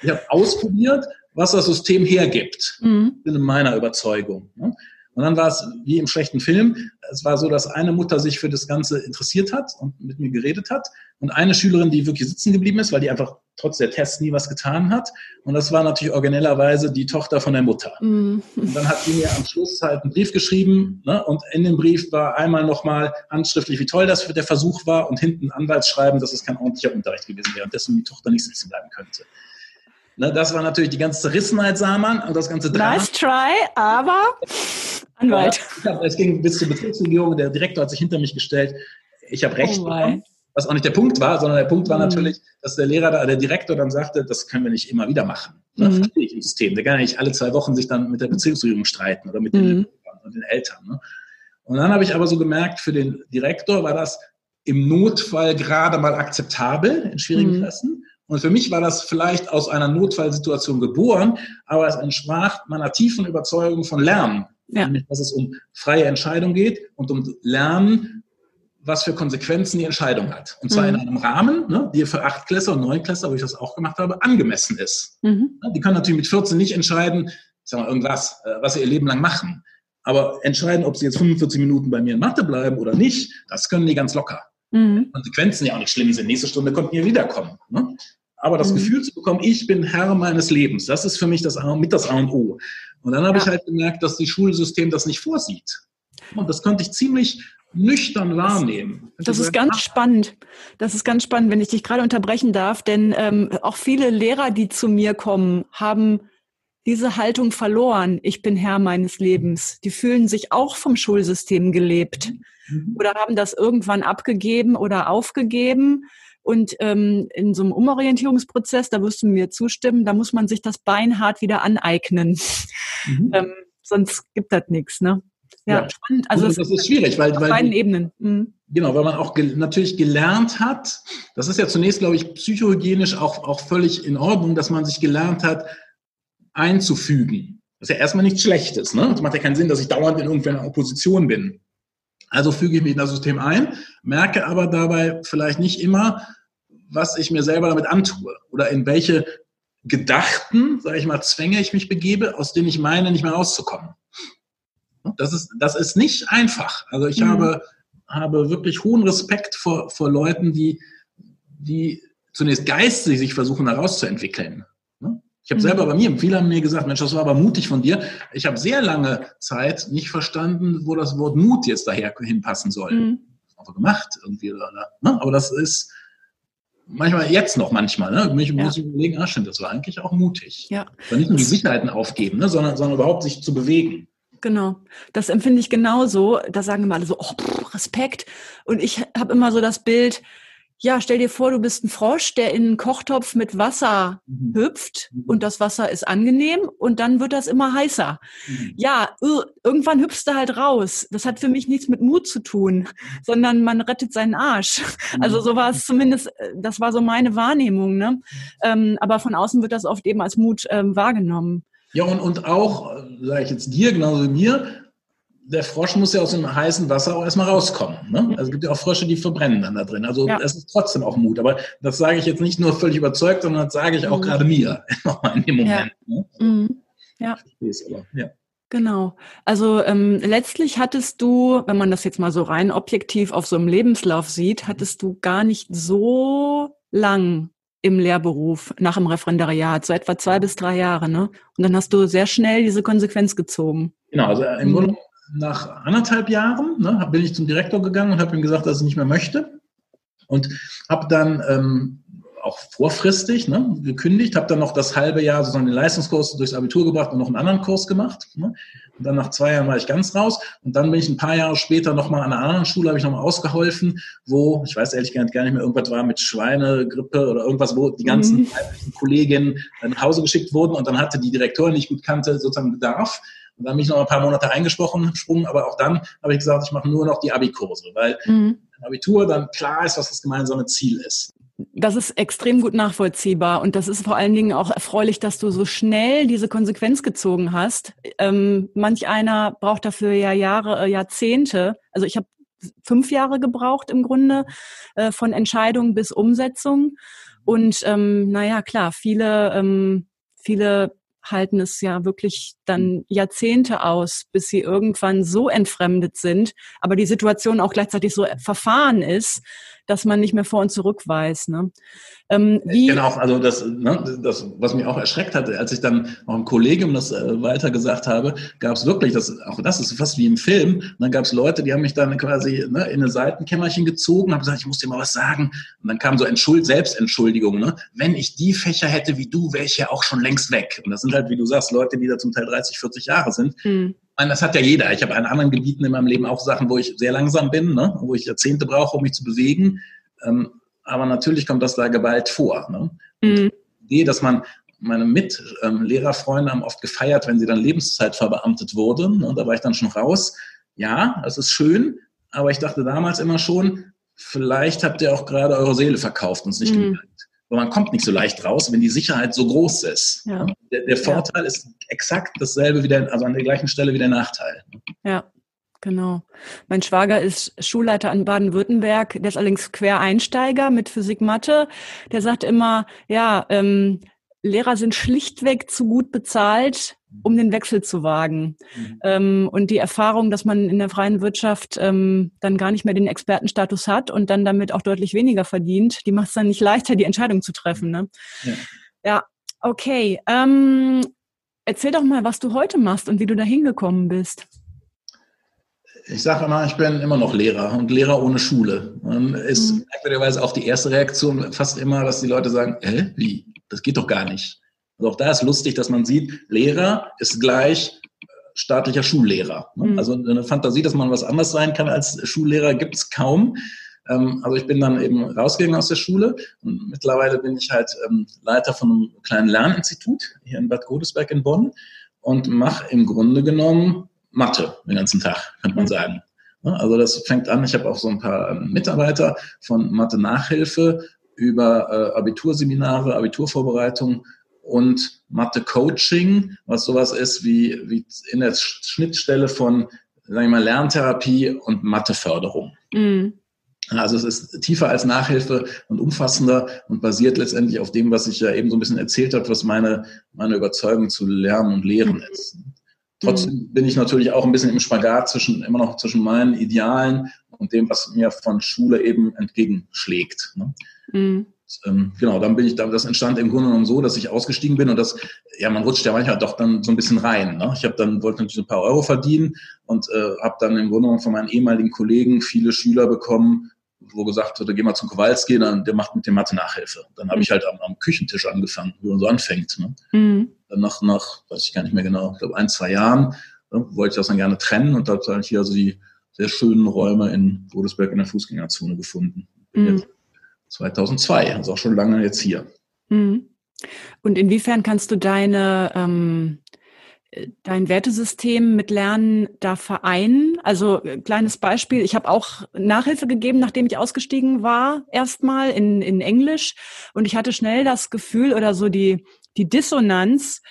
ich habe ausprobiert, was das System hergibt, mhm. in meiner Überzeugung. Ne? Und dann war es wie im schlechten Film. Es war so, dass eine Mutter sich für das Ganze interessiert hat und mit mir geredet hat. Und eine Schülerin, die wirklich sitzen geblieben ist, weil die einfach trotz der Tests nie was getan hat. Und das war natürlich originellerweise die Tochter von der Mutter. Mhm. Und dann hat die mir am Schluss halt einen Brief geschrieben. Ne? Und in dem Brief war einmal nochmal handschriftlich, wie toll das für der Versuch war. Und hinten Anwaltsschreiben, dass es kein ordentlicher Unterricht gewesen wäre und deswegen die Tochter nicht sitzen bleiben könnte. Ne, das war natürlich die ganze Zerrissenheit, sah man, und das ganze Drama. Nice try, aber Anwalt. Ja, es ging bis zur Betriebsregierung, der Direktor hat sich hinter mich gestellt, ich habe recht oh bekommen, was auch nicht der Punkt war, sondern der Punkt war mhm. natürlich, dass der Lehrer, da, der Direktor dann sagte, das können wir nicht immer wieder machen. Ne? Mhm. Verstehe ich im System. Der kann ja nicht alle zwei Wochen sich dann mit der Betriebsregierung streiten oder mit den, mhm. und den Eltern. Ne? Und dann habe ich aber so gemerkt, für den Direktor war das im Notfall gerade mal akzeptabel in schwierigen mhm. Klassen. Und für mich war das vielleicht aus einer Notfallsituation geboren, aber es entsprach meiner tiefen Überzeugung von Lernen. Ja. Nämlich, dass es um freie Entscheidung geht und um Lernen, was für Konsequenzen die Entscheidung hat. Und zwar mhm. in einem Rahmen, ne, die für Achtklässler und Neunklässler, wo ich das auch gemacht habe, angemessen ist. Mhm. Die können natürlich mit 14 nicht entscheiden, ich sag mal, irgendwas, äh, was sie ihr Leben lang machen. Aber entscheiden, ob sie jetzt 45 Minuten bei mir in Mathe bleiben oder nicht, das können die ganz locker. Mhm. Konsequenzen ja auch nicht schlimm sind. Nächste Stunde konnten ihr wiederkommen. Ne? Aber das mhm. Gefühl zu bekommen, ich bin Herr meines Lebens, das ist für mich das A, mit das A und O. Und dann habe ja. ich halt gemerkt, dass das Schulsystem das nicht vorsieht. Und das konnte ich ziemlich nüchtern wahrnehmen. Das, das ist ganz ach, spannend. Das ist ganz spannend, wenn ich dich gerade unterbrechen darf, denn ähm, auch viele Lehrer, die zu mir kommen, haben diese Haltung verloren. Ich bin Herr meines Lebens. Die fühlen sich auch vom Schulsystem gelebt mhm. oder haben das irgendwann abgegeben oder aufgegeben und ähm, in so einem Umorientierungsprozess, da wirst du mir zustimmen, da muss man sich das beinhart wieder aneignen. Mhm. ähm, sonst gibt das nichts, ne? Ja, ja, spannend. Also das, das ist schwierig, weil, auf weil beiden Ebenen. Mhm. Genau, weil man auch ge natürlich gelernt hat. Das ist ja zunächst, glaube ich, psychohygienisch auch auch völlig in Ordnung, dass man sich gelernt hat einzufügen. Das ist ja erstmal nichts Schlechtes. Ne? Es macht ja keinen Sinn, dass ich dauernd in irgendeiner Opposition bin. Also füge ich mich in das System ein, merke aber dabei vielleicht nicht immer, was ich mir selber damit antue oder in welche Gedachten, sage ich mal, Zwänge ich mich begebe, aus denen ich meine, nicht mehr rauszukommen. Das ist, das ist nicht einfach. Also ich mhm. habe, habe wirklich hohen Respekt vor, vor Leuten, die, die zunächst geistig sich versuchen, herauszuentwickeln. Ich habe selber mhm. bei mir, viele haben mir gesagt, Mensch, das war aber mutig von dir. Ich habe sehr lange Zeit nicht verstanden, wo das Wort Mut jetzt daher hinpassen soll. Mhm. Also gemacht irgendwie. Oder, ne? Aber das ist manchmal jetzt noch manchmal. Ne? Mich ja. muss ich überlegen, ah stimmt, das war eigentlich auch mutig. Ja. Aber nicht nur die Sicherheiten aufgeben, ne? sondern, sondern überhaupt sich zu bewegen. Genau, das empfinde ich genauso. Da sagen immer alle so, oh, Respekt. Und ich habe immer so das Bild, ja, stell dir vor, du bist ein Frosch, der in einen Kochtopf mit Wasser mhm. hüpft mhm. und das Wasser ist angenehm und dann wird das immer heißer. Mhm. Ja, irgendwann hüpfst du halt raus. Das hat für mich nichts mit Mut zu tun, sondern man rettet seinen Arsch. Mhm. Also so war es zumindest, äh, das war so meine Wahrnehmung. Ne? Ähm, aber von außen wird das oft eben als Mut ähm, wahrgenommen. Ja, und, und auch, äh, sage ich jetzt dir, genauso wie mir, der Frosch muss ja aus dem heißen Wasser auch erstmal rauskommen. Ne? Also es gibt ja auch Frösche, die verbrennen dann da drin. Also ja. es ist trotzdem auch Mut. Aber das sage ich jetzt nicht nur völlig überzeugt, sondern das sage ich auch mhm. gerade mir nochmal in dem Moment. Ja. Ne? Mhm. ja. Aber, ja. Genau. Also ähm, letztlich hattest du, wenn man das jetzt mal so rein objektiv auf so einem Lebenslauf sieht, hattest du gar nicht so lang im Lehrberuf nach dem Referendariat, so etwa zwei bis drei Jahre, ne? Und dann hast du sehr schnell diese Konsequenz gezogen. Genau, also im mhm. Grunde nach anderthalb Jahren ne, bin ich zum Direktor gegangen und habe ihm gesagt, dass ich nicht mehr möchte. Und habe dann ähm, auch vorfristig ne, gekündigt, habe dann noch das halbe Jahr sozusagen den Leistungskurs durchs Abitur gebracht und noch einen anderen Kurs gemacht. Ne. Und dann nach zwei Jahren war ich ganz raus. Und dann bin ich ein paar Jahre später nochmal an einer anderen Schule, habe ich nochmal ausgeholfen, wo, ich weiß ehrlich gar nicht mehr, irgendwas war mit Schweinegrippe oder irgendwas, wo die ganzen mhm. Kolleginnen nach Hause geschickt wurden und dann hatte die Direktorin, die ich gut kannte, sozusagen Bedarf. Und dann bin ich noch ein paar Monate eingesprochen, sprungen, aber auch dann habe ich gesagt, ich mache nur noch die Abi-Kurse, weil mhm. Abitur dann klar ist, was das gemeinsame Ziel ist. das ist extrem gut nachvollziehbar und das ist vor allen Dingen auch erfreulich, dass du so schnell diese Konsequenz gezogen hast. Ähm, manch einer braucht dafür ja Jahre, äh, Jahrzehnte. Also ich habe fünf Jahre gebraucht im Grunde äh, von Entscheidung bis Umsetzung. Und ähm, naja, klar, viele, ähm, viele halten es ja wirklich dann Jahrzehnte aus, bis sie irgendwann so entfremdet sind, aber die Situation auch gleichzeitig so verfahren ist, dass man nicht mehr vor und zurück weiß. Ne? Ähm, genau, also das, ne, das, was mich auch erschreckt hatte, als ich dann auch im Kollegium das äh, weiter gesagt habe, gab es wirklich, das, auch das ist fast wie im Film, und dann gab es Leute, die haben mich dann quasi ne, in eine Seitenkämmerchen gezogen, haben gesagt, ich muss dir mal was sagen. Und dann kam so Entschuld, Selbstentschuldigung, ne? wenn ich die Fächer hätte wie du, wäre ich ja auch schon längst weg. Und das sind halt, wie du sagst, Leute, die da zum Teil 30, 40 Jahre sind. Mhm. Meine, das hat ja jeder. Ich habe an anderen Gebieten in meinem Leben auch Sachen, wo ich sehr langsam bin, ne? wo ich Jahrzehnte brauche, um mich zu bewegen. Ähm, aber natürlich kommt das da Gewalt vor. Ne? Mhm. Die Idee, dass man meine Mitlehrerfreunde ähm, haben oft gefeiert, wenn sie dann Lebenszeit verbeamtet wurden. Und da war ich dann schon raus. Ja, das ist schön, aber ich dachte damals immer schon, vielleicht habt ihr auch gerade eure Seele verkauft und es nicht mhm. gemerkt. Aber man kommt nicht so leicht raus, wenn die Sicherheit so groß ist. Ja. Der, der, Vorteil ja. ist exakt dasselbe wie der, also an der gleichen Stelle wie der Nachteil. Ja. Genau. Mein Schwager ist Schulleiter an Baden-Württemberg. Der ist allerdings Quereinsteiger mit Physik Mathe. Der sagt immer, ja, ähm, Lehrer sind schlichtweg zu gut bezahlt, um den Wechsel zu wagen. Mhm. Ähm, und die Erfahrung, dass man in der freien Wirtschaft ähm, dann gar nicht mehr den Expertenstatus hat und dann damit auch deutlich weniger verdient, die macht es dann nicht leichter, die Entscheidung zu treffen. Ne? Ja. ja, okay. Ähm, erzähl doch mal, was du heute machst und wie du da hingekommen bist ich sage immer, ich bin immer noch Lehrer und Lehrer ohne Schule. Und ist mhm. merkwürdigerweise auch die erste Reaktion fast immer, dass die Leute sagen, hä, wie? Das geht doch gar nicht. Also auch da ist lustig, dass man sieht, Lehrer ist gleich staatlicher Schullehrer. Mhm. Also eine Fantasie, dass man was anderes sein kann als Schullehrer, gibt es kaum. Ähm, also ich bin dann eben rausgegangen aus der Schule und mittlerweile bin ich halt ähm, Leiter von einem kleinen Lerninstitut hier in Bad Godesberg in Bonn und mache im Grunde genommen Mathe den ganzen Tag, könnte man mhm. sagen. Also das fängt an, ich habe auch so ein paar ähm, Mitarbeiter von Mathe-Nachhilfe über äh, Abiturseminare, Abiturvorbereitung und Mathe-Coaching, was sowas ist wie, wie in der Schnittstelle von, sagen wir mal, Lerntherapie und Matheförderung. Mhm. Also es ist tiefer als Nachhilfe und umfassender und basiert letztendlich auf dem, was ich ja eben so ein bisschen erzählt habe, was meine, meine Überzeugung zu Lernen und Lehren mhm. ist. Trotzdem bin ich natürlich auch ein bisschen im Spagat zwischen, immer noch zwischen meinen Idealen und dem, was mir von Schule eben entgegenschlägt. Ne? Mhm. Ähm, genau, dann bin ich, das entstand im Grunde genommen so, dass ich ausgestiegen bin und das, ja, man rutscht ja manchmal doch dann so ein bisschen rein. Ne? Ich habe dann, wollte natürlich ein paar Euro verdienen und äh, habe dann im Grunde genommen von meinen ehemaligen Kollegen viele Schüler bekommen, wo gesagt wurde, geh mal zum Kowalski, dann, der macht mit dem Mathe Nachhilfe. Dann habe mhm. ich halt am, am, Küchentisch angefangen, wie man so anfängt. Ne? Mhm. Dann nach, nach, weiß ich gar nicht mehr genau, ich glaube ein, zwei Jahren ne, wollte ich das dann gerne trennen und da habe ich hier also die sehr schönen Räume in Godesberg in der Fußgängerzone gefunden. Bin mhm. 2002, also auch schon lange jetzt hier. Mhm. Und inwiefern kannst du deine ähm, dein Wertesystem mit Lernen da vereinen? Also äh, kleines Beispiel, ich habe auch Nachhilfe gegeben, nachdem ich ausgestiegen war, erstmal in, in Englisch. Und ich hatte schnell das Gefühl oder so die, die Dissonanz,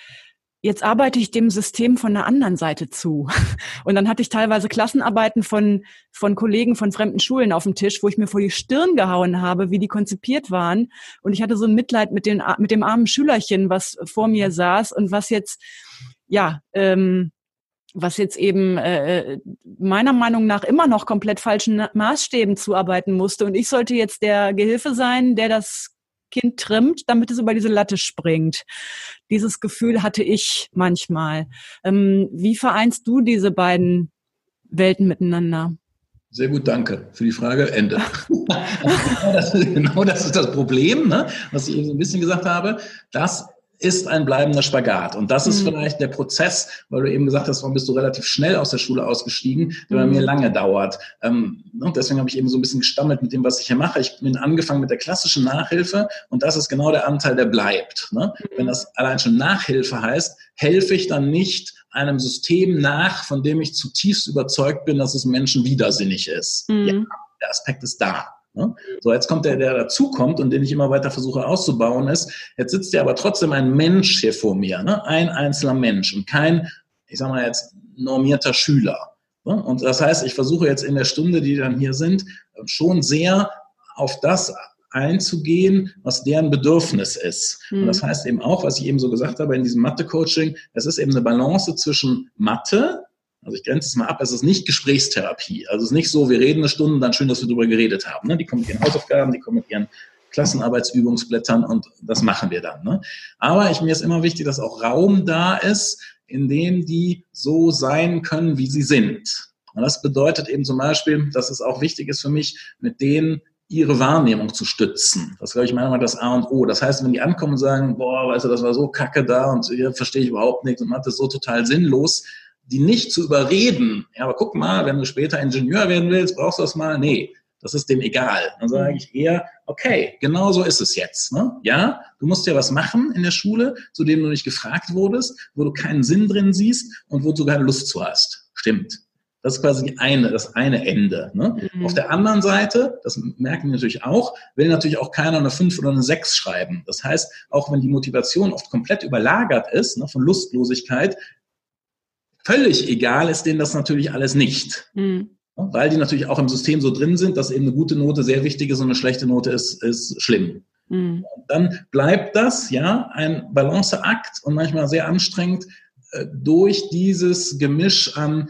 jetzt arbeite ich dem System von der anderen Seite zu. Und dann hatte ich teilweise Klassenarbeiten von, von Kollegen von fremden Schulen auf dem Tisch, wo ich mir vor die Stirn gehauen habe, wie die konzipiert waren. Und ich hatte so ein Mitleid mit, den, mit dem armen Schülerchen, was vor mir saß und was jetzt ja, ähm, was jetzt eben äh, meiner Meinung nach immer noch komplett falschen Maßstäben zuarbeiten musste. Und ich sollte jetzt der Gehilfe sein, der das Kind trimmt, damit es über diese Latte springt. Dieses Gefühl hatte ich manchmal. Ähm, wie vereinst du diese beiden Welten miteinander? Sehr gut, danke für die Frage. Ende. genau, das, ist das Problem, ne? was ich eben so ein bisschen gesagt habe. Das ist ein bleibender Spagat. Und das ist mhm. vielleicht der Prozess, weil du eben gesagt hast, warum bist du relativ schnell aus der Schule ausgestiegen, der bei mir mhm. lange dauert. Ähm, und deswegen habe ich eben so ein bisschen gestammelt mit dem, was ich hier mache. Ich bin angefangen mit der klassischen Nachhilfe und das ist genau der Anteil, der bleibt. Ne? Mhm. Wenn das allein schon Nachhilfe heißt, helfe ich dann nicht einem System nach, von dem ich zutiefst überzeugt bin, dass es Menschen widersinnig ist. Mhm. Ja, der Aspekt ist da. So, jetzt kommt der, der dazukommt und den ich immer weiter versuche auszubauen, ist, jetzt sitzt ja aber trotzdem ein Mensch hier vor mir, ne? ein einzelner Mensch und kein, ich sag mal jetzt, normierter Schüler. Und das heißt, ich versuche jetzt in der Stunde, die dann hier sind, schon sehr auf das einzugehen, was deren Bedürfnis ist. Mhm. Und das hm. heißt eben auch, was ich eben so gesagt habe in diesem Mathe-Coaching, es ist eben eine Balance zwischen Mathe, also ich grenze es mal ab, es ist nicht Gesprächstherapie. Also es ist nicht so, wir reden eine Stunde, dann schön, dass wir darüber geredet haben. Ne? Die kommen mit ihren Hausaufgaben, die kommen mit ihren Klassenarbeitsübungsblättern und das machen wir dann. Ne? Aber ich, mir ist immer wichtig, dass auch Raum da ist, in dem die so sein können, wie sie sind. Und das bedeutet eben zum Beispiel, dass es auch wichtig ist für mich, mit denen ihre Wahrnehmung zu stützen. Das glaube ich manchmal das A und O. Das heißt, wenn die ankommen und sagen, boah, weißt du, das war so kacke da und hier verstehe ich überhaupt nichts und man hat das so total sinnlos, die nicht zu überreden. Ja, aber guck mal, wenn du später Ingenieur werden willst, brauchst du das mal. Nee, das ist dem egal. Dann sage ich eher, okay, genau so ist es jetzt. Ne? Ja, du musst ja was machen in der Schule, zu dem du nicht gefragt wurdest, wo du keinen Sinn drin siehst und wo du keine Lust zu hast. Stimmt. Das ist quasi eine, das eine Ende. Ne? Mhm. Auf der anderen Seite, das merken wir natürlich auch, will natürlich auch keiner eine 5 oder eine 6 schreiben. Das heißt, auch wenn die Motivation oft komplett überlagert ist, ne, von Lustlosigkeit, völlig egal ist denen das natürlich alles nicht. Mhm. Weil die natürlich auch im System so drin sind, dass eben eine gute Note sehr wichtig ist und eine schlechte Note ist, ist schlimm. Mhm. Dann bleibt das ja ein Balanceakt und manchmal sehr anstrengend äh, durch dieses Gemisch an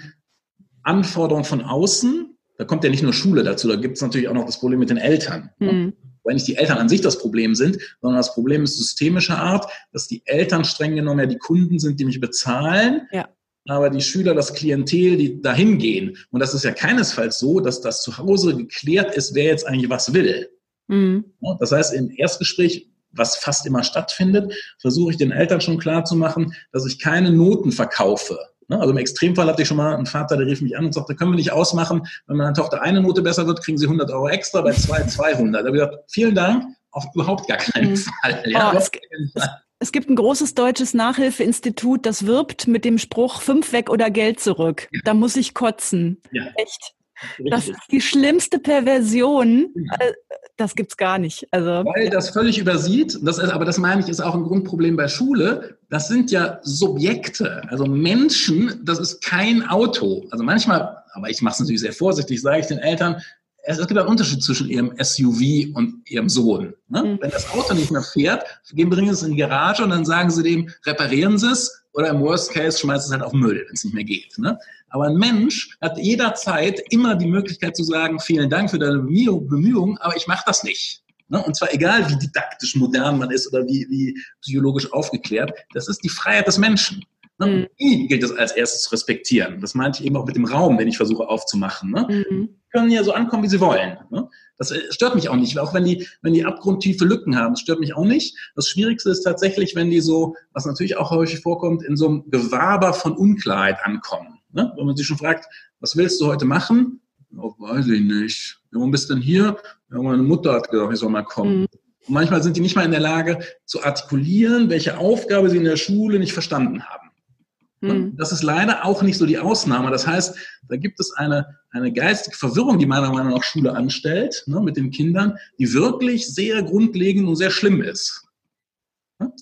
Anforderungen von außen, da kommt ja nicht nur Schule dazu, da gibt es natürlich auch noch das Problem mit den Eltern. Mhm. Weil nicht die Eltern an sich das Problem sind, sondern das Problem ist systemischer Art, dass die Eltern streng genommen ja die Kunden sind, die mich bezahlen. Ja. Aber die Schüler, das Klientel, die dahin gehen. Und das ist ja keinesfalls so, dass das zu Hause geklärt ist, wer jetzt eigentlich was will. Mhm. Das heißt, im Erstgespräch was fast immer stattfindet, versuche ich den Eltern schon klar zu machen, dass ich keine Noten verkaufe. Ne? Also im Extremfall hatte ich schon mal einen Vater, der rief mich an und sagte, können wir nicht ausmachen, wenn meine Tochter eine Note besser wird, kriegen sie 100 Euro extra, bei zwei 200. Da habe ich gesagt, vielen Dank, auf überhaupt gar keinen mhm. Fall. Ja, oh, es, es, gibt ein großes deutsches Nachhilfeinstitut, das wirbt mit dem Spruch, fünf weg oder Geld zurück. Ja. Da muss ich kotzen. Ja. Echt. Das ist die schlimmste Perversion. Äh, das gibt's gar nicht. Also, Weil das völlig übersieht, das ist, aber das meine ich, ist auch ein Grundproblem bei Schule. Das sind ja Subjekte, also Menschen, das ist kein Auto. Also manchmal, aber ich mache es natürlich sehr vorsichtig, sage ich den Eltern, es, gibt einen Unterschied zwischen ihrem SUV und ihrem Sohn. Ne? Mhm. Wenn das Auto nicht mehr fährt, gehen, bringen sie es in die Garage und dann sagen sie dem, reparieren Sie es oder im Worst Case schmeißen Sie es halt auf Müll, wenn es nicht mehr geht. Ne? Aber ein Mensch hat jederzeit immer die Möglichkeit zu sagen, vielen Dank für deine Bemühungen, aber ich mache das nicht. Ne? Und zwar egal, wie didaktisch modern man ist oder wie, wie psychologisch aufgeklärt, das ist die Freiheit des Menschen. Ne? Mhm. Die gilt es als erstes zu respektieren. Das meinte ich eben auch mit dem Raum, den ich versuche aufzumachen. Ne? Mhm. Können ja so ankommen, wie sie wollen. Ne? Das äh, stört mich auch nicht, auch wenn die, wenn die abgrundtiefe Lücken haben, das stört mich auch nicht. Das Schwierigste ist tatsächlich, wenn die so, was natürlich auch häufig vorkommt, in so einem Gewaber von Unklarheit ankommen. Ne? Wenn man sich schon fragt, was willst du heute machen? Oh, weiß ich nicht. Warum bist du denn hier? Ja, meine Mutter hat gesagt, ich soll mal kommen. Mhm. Und manchmal sind die nicht mal in der Lage zu artikulieren, welche Aufgabe sie in der Schule nicht verstanden haben. Mhm. Das ist leider auch nicht so die Ausnahme. Das heißt, da gibt es eine, eine geistige Verwirrung, die meiner Meinung nach Schule anstellt, ne, mit den Kindern, die wirklich sehr grundlegend und sehr schlimm ist.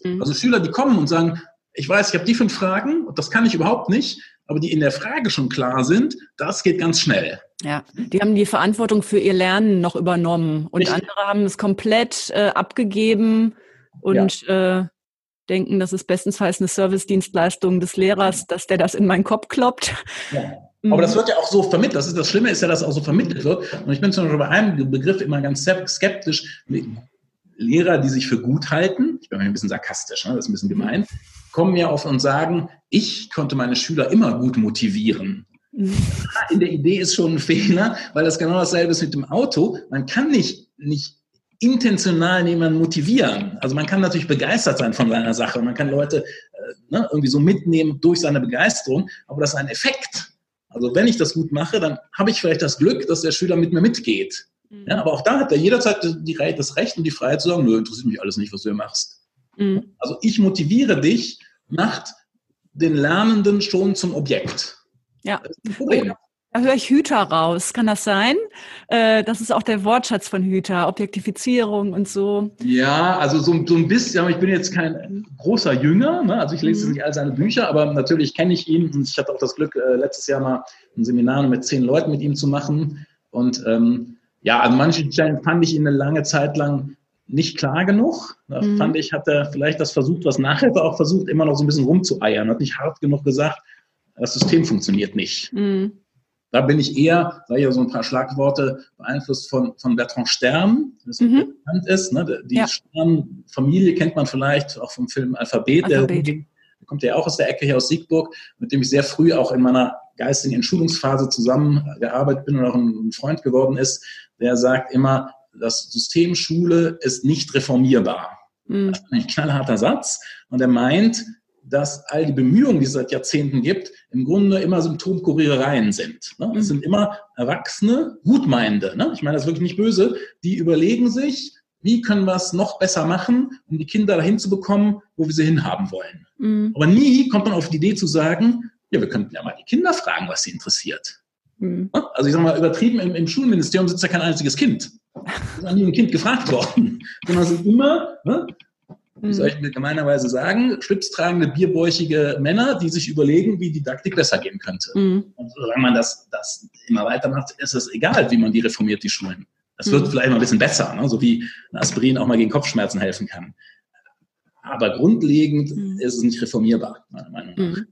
Mhm. Also Schüler, die kommen und sagen, ich weiß, ich habe die fünf Fragen und das kann ich überhaupt nicht, aber die in der Frage schon klar sind, das geht ganz schnell. Ja, die haben die Verantwortung für ihr Lernen noch übernommen und Richtig. andere haben es komplett äh, abgegeben und ja. äh, denken, das ist bestensfalls eine Servicedienstleistung des Lehrers, dass der das in meinen Kopf kloppt. Ja. Aber das wird ja auch so vermittelt. Das, ist, das Schlimme ist ja, dass auch so vermittelt wird. Und ich bin zum Beispiel bei einem Begriff immer ganz skeptisch. Lehrer, die sich für gut halten, ich bin ein bisschen sarkastisch, ne? das ist ein bisschen gemein, kommen ja auf und sagen, ich konnte meine Schüler immer gut motivieren. Mhm. In der Idee ist schon ein Fehler, weil das genau dasselbe ist mit dem Auto. Man kann nicht, nicht intentional jemanden motivieren. Also man kann natürlich begeistert sein von seiner Sache und man kann Leute äh, ne, irgendwie so mitnehmen durch seine Begeisterung, aber das ist ein Effekt. Also wenn ich das gut mache, dann habe ich vielleicht das Glück, dass der Schüler mit mir mitgeht. Mhm. Ja, aber auch da hat er jederzeit die, das Recht und die Freiheit zu sagen, nö, interessiert mich alles nicht, was du hier machst. Mhm. Also ich motiviere dich, macht den Lernenden schon zum Objekt. Ja. Das ist ein Problem. Da höre ich Hüter raus. Kann das sein? Äh, das ist auch der Wortschatz von Hüter, Objektifizierung und so. Ja, also so, so ein bisschen, aber ich bin jetzt kein großer Jünger, ne? also ich lese mhm. nicht all seine Bücher, aber natürlich kenne ich ihn und ich hatte auch das Glück, äh, letztes Jahr mal ein Seminar mit zehn Leuten mit ihm zu machen. Und ähm, ja, an manchen Stellen fand ich ihn eine lange Zeit lang nicht klar genug. Da mhm. fand ich, hat er vielleicht das versucht, was Nachhilfe auch versucht, immer noch so ein bisschen rumzueiern, hat nicht hart genug gesagt, das System funktioniert nicht. Mhm. Da bin ich eher, sage ich ja so ein paar Schlagworte, beeinflusst von, von Bertrand Stern, das mhm. bekannt ist. Ne? Die ja. Stern-Familie kennt man vielleicht auch vom Film Alphabet. Alphabet. Der, der kommt ja auch aus der Ecke hier aus Siegburg, mit dem ich sehr früh auch in meiner geistigen Entschulungsphase zusammengearbeitet bin und auch ein Freund geworden ist. Der sagt immer, das System Schule ist nicht reformierbar. Mhm. Das ist ein knallharter Satz. Und er meint, dass all die Bemühungen, die es seit Jahrzehnten gibt, im Grunde immer Symptomkurierereien sind. Ne? Es sind immer Erwachsene, Gutmeinende, ne? ich meine das ist wirklich nicht böse, die überlegen sich, wie können wir es noch besser machen, um die Kinder dahin zu bekommen, wo wir sie hinhaben wollen. Mhm. Aber nie kommt man auf die Idee zu sagen, ja, wir könnten ja mal die Kinder fragen, was sie interessiert. Mhm. Ne? Also ich sage mal, übertrieben, im, im Schulministerium sitzt ja kein einziges Kind. Es ist an jedem Kind gefragt worden. Sondern es sind immer ne, wie soll ich mir gemeinerweise sagen, schlipstragende, bierbäuchige Männer, die sich überlegen, wie Didaktik besser gehen könnte. Mhm. Und solange man das, das immer weitermacht, ist es egal, wie man die reformiert, die Schulen. Das wird mhm. vielleicht mal ein bisschen besser, ne? so wie ein Aspirin auch mal gegen Kopfschmerzen helfen kann. Aber grundlegend mhm. ist es nicht reformierbar, meiner Meinung nach. Mhm.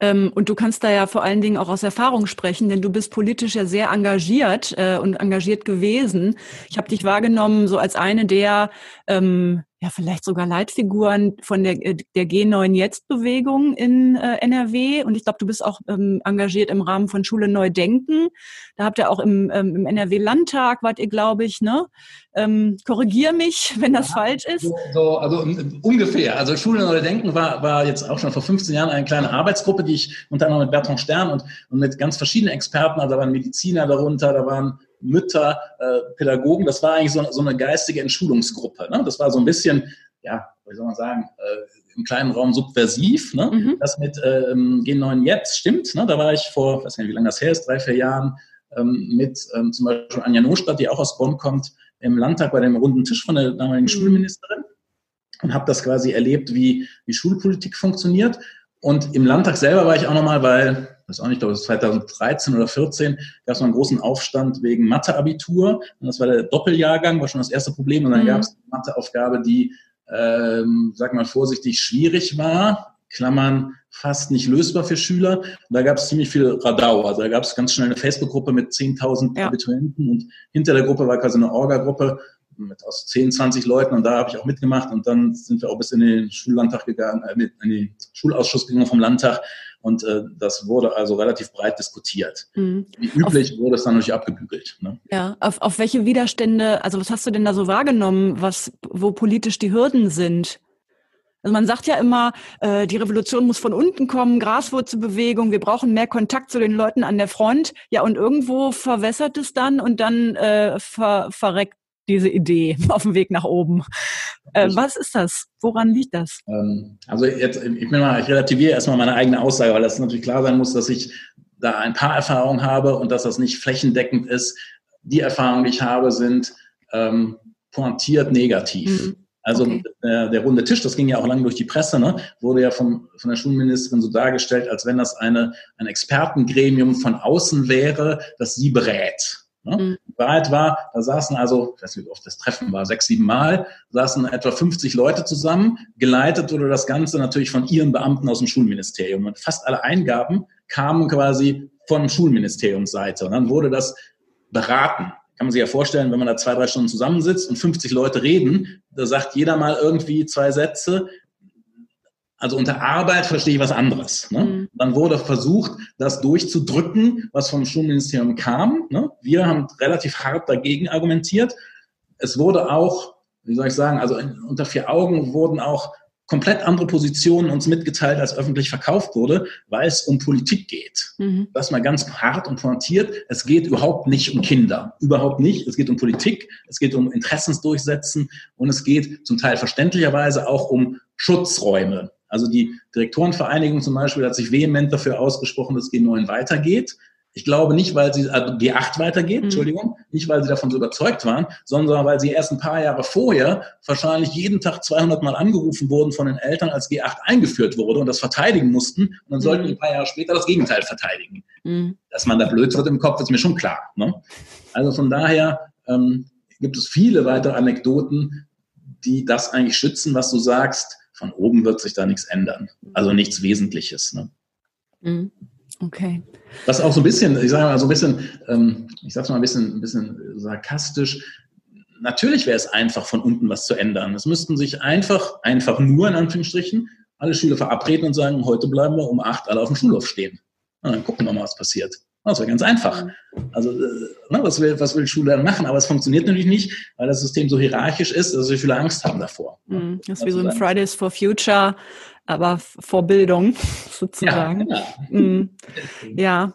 Ähm, und du kannst da ja vor allen Dingen auch aus Erfahrung sprechen, denn du bist politisch ja sehr engagiert äh, und engagiert gewesen. Ich habe dich wahrgenommen so als eine der ähm, ja vielleicht sogar Leitfiguren von der, äh, der G9 Jetzt-Bewegung in äh, NRW. Und ich glaube, du bist auch ähm, engagiert im Rahmen von Schule Neu Denken. Da habt ihr auch im, ähm, im NRW-Landtag, wart ihr, glaube ich, ne? Ähm, korrigier mich, wenn das ja, falsch ist. So, so, also ungefähr. Also Schule Neu Denken war, war jetzt auch schon vor 15 Jahren eine kleine Arbeitsgruppe, die ich unter anderem mit Bertrand Stern und, und mit ganz verschiedenen Experten, also da waren Mediziner darunter, da waren Mütter, äh, Pädagogen, das war eigentlich so, so eine geistige Entschulungsgruppe. Ne? Das war so ein bisschen, ja, wie soll man sagen, äh, im kleinen Raum subversiv. Ne? Mhm. Das mit ähm, G9 jetzt stimmt. Ne? Da war ich vor, weiß nicht, wie lange das her ist, drei, vier Jahren, ähm, mit ähm, zum Beispiel Anja Nostadt, die auch aus Bonn kommt, im Landtag bei dem runden Tisch von der damaligen mhm. Schulministerin und habe das quasi erlebt, wie, wie Schulpolitik funktioniert. Und im Landtag selber war ich auch nochmal, weil weiß auch nicht, ich glaube, 2013 oder 14 gab es mal einen großen Aufstand wegen Matheabitur. Und das war der Doppeljahrgang, war schon das erste Problem. Und dann mhm. gab es eine Matheaufgabe, die, ähm, sag mal vorsichtig, schwierig war. Klammern fast nicht lösbar für Schüler. Und da gab es ziemlich viel Radau. Also da gab es ganz schnell eine Facebook-Gruppe mit 10.000 ja. Abiturienten und hinter der Gruppe war quasi eine Orga-Gruppe mit aus 10, 20 Leuten und da habe ich auch mitgemacht und dann sind wir auch bis in den Schullandtag gegangen, äh, in den Schulausschuss gegangen vom Landtag und äh, das wurde also relativ breit diskutiert. Mhm. Wie üblich auf, wurde es dann natürlich abgebügelt. Ne? Ja, auf, auf welche Widerstände, also was hast du denn da so wahrgenommen, was, wo politisch die Hürden sind? Also man sagt ja immer, äh, die Revolution muss von unten kommen, Graswurzelbewegung, wir brauchen mehr Kontakt zu den Leuten an der Front. Ja, und irgendwo verwässert es dann und dann äh, ver, verreckt diese Idee auf dem Weg nach oben. Äh, was ist das? Woran liegt das? Ähm, also jetzt, ich bin mal, ich relativiere erstmal meine eigene Aussage, weil das natürlich klar sein muss, dass ich da ein paar Erfahrungen habe und dass das nicht flächendeckend ist. Die Erfahrungen, die ich habe, sind ähm, pointiert negativ. Mhm. Also okay. der, der, runde Tisch, das ging ja auch lange durch die Presse, ne, wurde ja vom, von der Schulministerin so dargestellt, als wenn das eine, ein Expertengremium von außen wäre, das sie berät. Ne? Mhm. Wahrheit war, da saßen also, ich weiß nicht, wie oft das Treffen war, sechs, sieben Mal, saßen etwa 50 Leute zusammen. Geleitet wurde das Ganze natürlich von ihren Beamten aus dem Schulministerium. Und fast alle Eingaben kamen quasi von Schulministeriumsseite. Und dann wurde das beraten. Kann man sich ja vorstellen, wenn man da zwei, drei Stunden zusammensitzt und 50 Leute reden, da sagt jeder mal irgendwie zwei Sätze, also unter Arbeit verstehe ich was anderes. Ne? Mhm. Dann wurde versucht, das durchzudrücken, was vom Schulministerium kam. Ne? Wir haben relativ hart dagegen argumentiert. Es wurde auch, wie soll ich sagen, also in, unter vier Augen wurden auch komplett andere Positionen uns mitgeteilt, als öffentlich verkauft wurde, weil es um Politik geht. Mhm. Das mal ganz hart und pointiert. Es geht überhaupt nicht um Kinder. Überhaupt nicht. Es geht um Politik. Es geht um Interessensdurchsetzen und es geht zum Teil verständlicherweise auch um Schutzräume. Also die Direktorenvereinigung zum Beispiel hat sich vehement dafür ausgesprochen, dass G9 weitergeht. Ich glaube nicht, weil sie also G8 weitergeht, mhm. Entschuldigung, nicht weil sie davon so überzeugt waren, sondern weil sie erst ein paar Jahre vorher wahrscheinlich jeden Tag 200 Mal angerufen wurden von den Eltern, als G8 eingeführt wurde und das verteidigen mussten. Und dann sollten mhm. ein paar Jahre später das Gegenteil verteidigen. Mhm. Dass man da blöd wird im Kopf, ist mir schon klar. Ne? Also von daher ähm, gibt es viele weitere Anekdoten, die das eigentlich schützen, was du sagst. Von oben wird sich da nichts ändern. Also nichts Wesentliches. Ne? Mhm. Okay. Was auch so ein bisschen, ich sage mal so ein bisschen, ähm, ich sag's mal ein bisschen, ein bisschen sarkastisch. Natürlich wäre es einfach, von unten was zu ändern. Es müssten sich einfach, einfach nur in Anführungsstrichen, alle Schüler verabreden und sagen, heute bleiben wir um acht alle auf dem Schulhof stehen. Und dann gucken wir mal, was passiert. Das wäre ganz einfach. Also, äh, ne, was, will, was will Schule dann machen? Aber es funktioniert natürlich nicht, weil das System so hierarchisch ist, dass die Schüler Angst haben davor. Mhm. Das ist wie so ein Fridays for Future aber vor Bildung sozusagen. Ja, genau. mm. ja.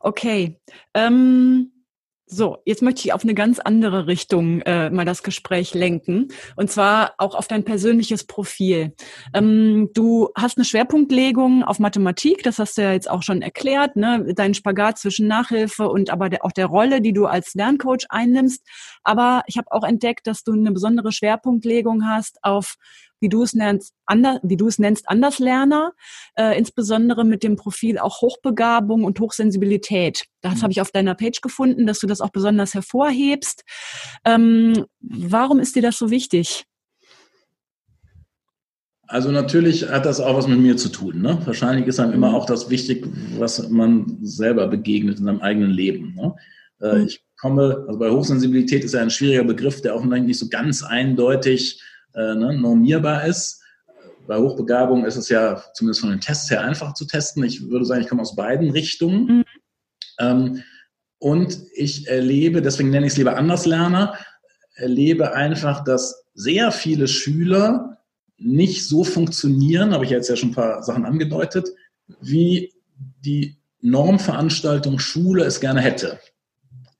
okay. Ähm, so, jetzt möchte ich auf eine ganz andere Richtung äh, mal das Gespräch lenken. Und zwar auch auf dein persönliches Profil. Ähm, du hast eine Schwerpunktlegung auf Mathematik, das hast du ja jetzt auch schon erklärt, ne? deinen Spagat zwischen Nachhilfe und aber der, auch der Rolle, die du als Lerncoach einnimmst. Aber ich habe auch entdeckt, dass du eine besondere Schwerpunktlegung hast auf wie du es nennst, ander, wie du es nennst, Anderslerner, äh, insbesondere mit dem Profil auch Hochbegabung und Hochsensibilität. Das mhm. habe ich auf deiner Page gefunden, dass du das auch besonders hervorhebst. Ähm, warum ist dir das so wichtig? Also natürlich hat das auch was mit mir zu tun. Ne? Wahrscheinlich ist einem immer mhm. auch das wichtig, was man selber begegnet in seinem eigenen Leben. Ne? Äh, mhm. Ich komme, also bei Hochsensibilität ist ja ein schwieriger Begriff, der auch nicht so ganz eindeutig äh, ne, normierbar ist. Bei Hochbegabung ist es ja zumindest von den Tests her einfach zu testen. Ich würde sagen, ich komme aus beiden Richtungen. Mhm. Ähm, und ich erlebe, deswegen nenne ich es lieber Anderslerner, erlebe einfach, dass sehr viele Schüler nicht so funktionieren, habe ich jetzt ja schon ein paar Sachen angedeutet, wie die Normveranstaltung Schule es gerne hätte.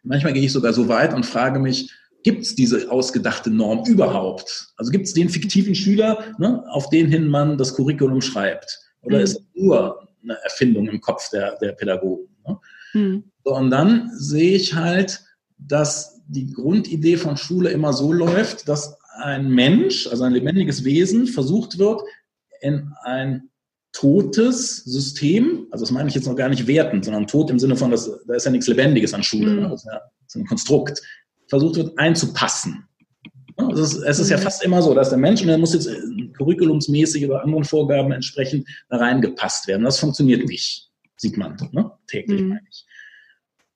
Manchmal gehe ich sogar so weit und frage mich, Gibt es diese ausgedachte Norm überhaupt? Also gibt es den fiktiven Schüler, ne, auf den hin man das Curriculum schreibt? Oder mhm. ist es nur eine Erfindung im Kopf der, der Pädagogen? Ne? Mhm. So, und dann sehe ich halt, dass die Grundidee von Schule immer so läuft, dass ein Mensch, also ein lebendiges Wesen, versucht wird, in ein totes System, also das meine ich jetzt noch gar nicht wertend, sondern tot im Sinne von, dass, da ist ja nichts Lebendiges an Schule, mhm. das ist ja ein Konstrukt, versucht wird einzupassen. Es ist, es ist ja mhm. fast immer so, dass der Mensch, und der muss jetzt äh, curriculumsmäßig oder anderen Vorgaben entsprechend da reingepasst werden. Das funktioniert nicht, sieht man ne? täglich, mhm. meine ich.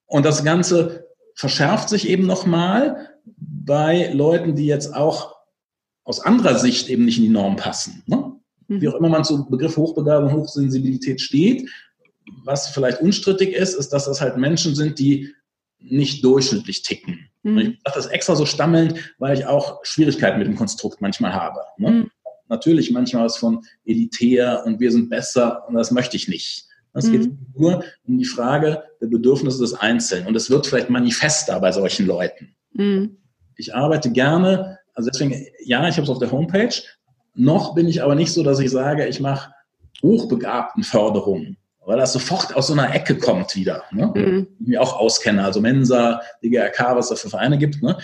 Und das Ganze verschärft sich eben nochmal bei Leuten, die jetzt auch aus anderer Sicht eben nicht in die Norm passen. Ne? Mhm. Wie auch immer man zu Begriff Hochbegabung, Hochsensibilität steht. Was vielleicht unstrittig ist, ist, dass das halt Menschen sind, die nicht durchschnittlich ticken. Mhm. Ich sage das extra so stammelnd, weil ich auch Schwierigkeiten mit dem Konstrukt manchmal habe. Ne? Mhm. Natürlich manchmal was von elitär und wir sind besser und das möchte ich nicht. Es mhm. geht nur um die Frage der Bedürfnisse des Einzelnen und es wird vielleicht manifester bei solchen Leuten. Mhm. Ich arbeite gerne, also deswegen, ja, ich habe es auf der Homepage. Noch bin ich aber nicht so, dass ich sage, ich mache hochbegabten Förderungen weil das sofort aus so einer Ecke kommt wieder. Ne? Mhm. Ich mich auch auskenne, also Mensa, DGRK, was da für Vereine gibt. Ne?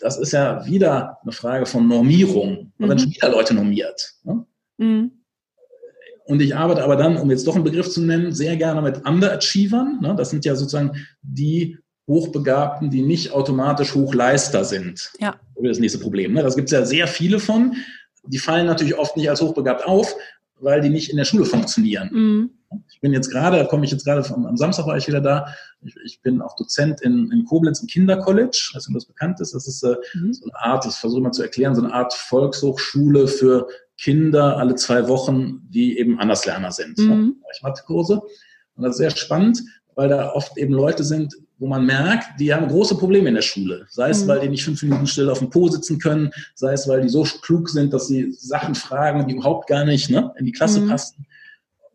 Das ist ja wieder eine Frage von Normierung. Mhm. werden schon wieder Leute normiert. Ne? Mhm. Und ich arbeite aber dann, um jetzt doch einen Begriff zu nennen, sehr gerne mit Underachievern. Ne? Das sind ja sozusagen die Hochbegabten, die nicht automatisch Hochleister sind. Ja. Das ist das nächste Problem. Ne? Das gibt es ja sehr viele von. Die fallen natürlich oft nicht als hochbegabt auf, weil die nicht in der Schule funktionieren. Mhm. Ich bin jetzt gerade, da komme ich jetzt gerade vom, am Samstag war ich wieder da. Ich, ich bin auch Dozent in, in Koblenz im Kindercollege, weiß nicht, ob das bekannt ist. Das ist äh, mhm. so eine Art, ich versuche mal zu erklären, so eine Art Volkshochschule für Kinder alle zwei Wochen, die eben Anderslerner sind. Mhm. Ne? Ich Mathekurse. Und das ist sehr spannend, weil da oft eben Leute sind, wo man merkt, die haben große Probleme in der Schule. Sei es, mhm. weil die nicht fünf Minuten still auf dem Po sitzen können, sei es, weil die so klug sind, dass sie Sachen fragen, die überhaupt gar nicht ne, in die Klasse mhm. passen.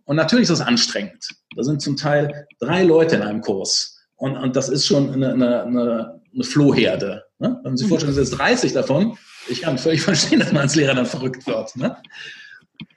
Und natürlich ist das anstrengend. Da sind zum Teil drei Leute in einem Kurs. Und, und das ist schon eine, eine, eine, eine Flohherde. Ne? Wenn Sie sich vorstellen, es sind jetzt 30 davon, ich kann völlig verstehen, dass man als Lehrer dann verrückt wird. Ne?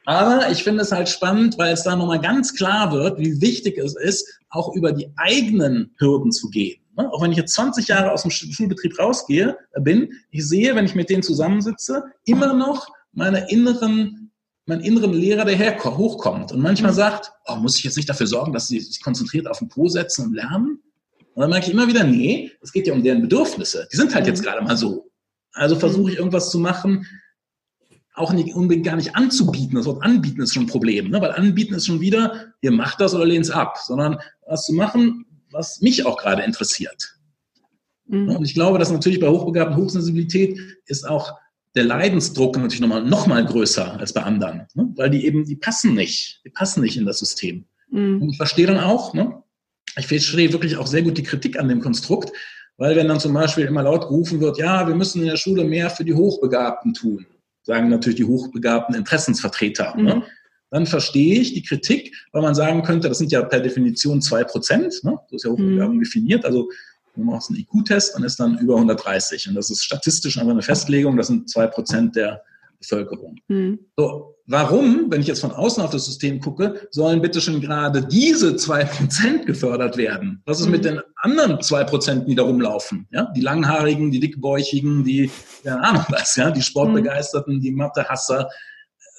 Aber ich finde es halt spannend, weil es da nochmal ganz klar wird, wie wichtig es ist, auch über die eigenen Hürden zu gehen. Ne? Auch wenn ich jetzt 20 Jahre aus dem Schulbetrieb rausgehe, äh, bin, ich sehe, wenn ich mit denen zusammensitze, immer noch meine inneren, meinen inneren Lehrer, der her hochkommt und manchmal mhm. sagt, oh, muss ich jetzt nicht dafür sorgen, dass sie sich konzentriert auf den Po setzen und lernen? Und dann merke ich immer wieder, nee, es geht ja um deren Bedürfnisse. Die sind halt jetzt mhm. gerade mal so. Also versuche ich irgendwas zu machen, auch nicht unbedingt gar nicht anzubieten. Das Wort anbieten ist schon ein Problem, ne? weil anbieten ist schon wieder, ihr macht das oder lehnt es ab, sondern was zu machen, was mich auch gerade interessiert. Mhm. Und ich glaube, dass natürlich bei Hochbegabten Hochsensibilität ist auch der Leidensdruck natürlich nochmal noch mal größer als bei anderen, ne? weil die eben, die passen nicht, die passen nicht in das System. Mhm. Und ich verstehe dann auch, ne? ich verstehe wirklich auch sehr gut die Kritik an dem Konstrukt, weil wenn dann zum Beispiel immer laut gerufen wird, ja, wir müssen in der Schule mehr für die Hochbegabten tun, sagen natürlich die hochbegabten Interessensvertreter. Ne? Mhm. Ne? Dann verstehe ich die Kritik, weil man sagen könnte, das sind ja per Definition zwei Prozent, ne? so ist ja Hochbegabung mhm. definiert, also du machst einen IQ-Test, dann ist dann über 130 und das ist statistisch einfach eine Festlegung, das sind zwei Prozent der Bevölkerung. Mhm. So, warum, wenn ich jetzt von außen auf das System gucke, sollen bitte schon gerade diese zwei Prozent gefördert werden? Was ist mhm. mit den anderen zwei Prozent, die da rumlaufen? Ja, die Langhaarigen, die Dickbäuchigen, die, keine Ahnung was, ja, die Sportbegeisterten, die Mathehasser.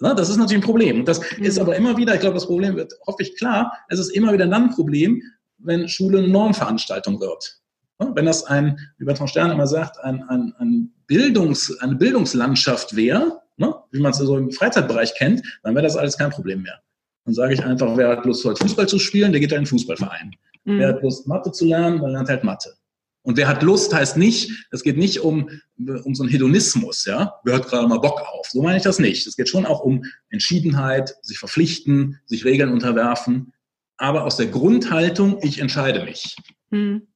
Na, das ist natürlich ein Problem. Und das mhm. ist aber immer wieder, ich glaube, das Problem wird hoffe ich klar, es ist immer wieder dann ein Problem, wenn Schule eine Normveranstaltung wird. Wenn das ein, wie Bertrand Stern immer sagt, ein, ein, ein Bildungs, eine Bildungslandschaft wäre, ne, wie man es so im Freizeitbereich kennt, dann wäre das alles kein Problem mehr. Dann sage ich einfach, wer hat Lust, heute Fußball zu spielen, der geht in einen Fußballverein. Mhm. Wer hat Lust, Mathe zu lernen, der lernt halt Mathe. Und wer hat Lust, heißt nicht, es geht nicht um, um so einen Hedonismus, ja. Wer hat gerade mal Bock auf? So meine ich das nicht. Es geht schon auch um Entschiedenheit, sich verpflichten, sich Regeln unterwerfen. Aber aus der Grundhaltung, ich entscheide mich. Mhm.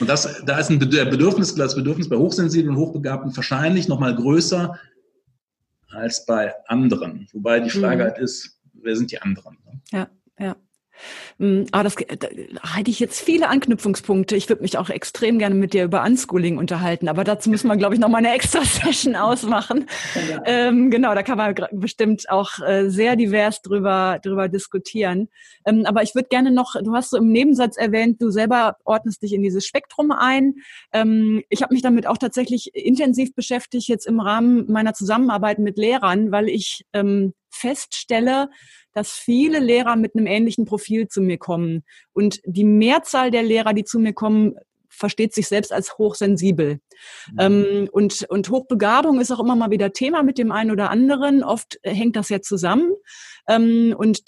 Und das, da ist ein Bedürfnis, das Bedürfnis bei Hochsensiblen und Hochbegabten wahrscheinlich noch mal größer als bei anderen. Wobei die Frage mhm. halt ist, wer sind die anderen? Ne? Ja, ja. Mm, aber das, da hätte ich jetzt viele Anknüpfungspunkte. Ich würde mich auch extrem gerne mit dir über Unschooling unterhalten, aber dazu müssen wir, glaube ich, noch mal eine extra Session ausmachen. Ja. Ähm, genau, da kann man bestimmt auch äh, sehr divers drüber, drüber diskutieren. Ähm, aber ich würde gerne noch, du hast so im Nebensatz erwähnt, du selber ordnest dich in dieses Spektrum ein. Ähm, ich habe mich damit auch tatsächlich intensiv beschäftigt, jetzt im Rahmen meiner Zusammenarbeit mit Lehrern, weil ich ähm, feststelle, dass viele Lehrer mit einem ähnlichen Profil zu mir kommen. Und die Mehrzahl der Lehrer, die zu mir kommen, versteht sich selbst als hochsensibel. Mhm. Ähm, und, und Hochbegabung ist auch immer mal wieder Thema mit dem einen oder anderen. Oft hängt das ja zusammen. Ähm, und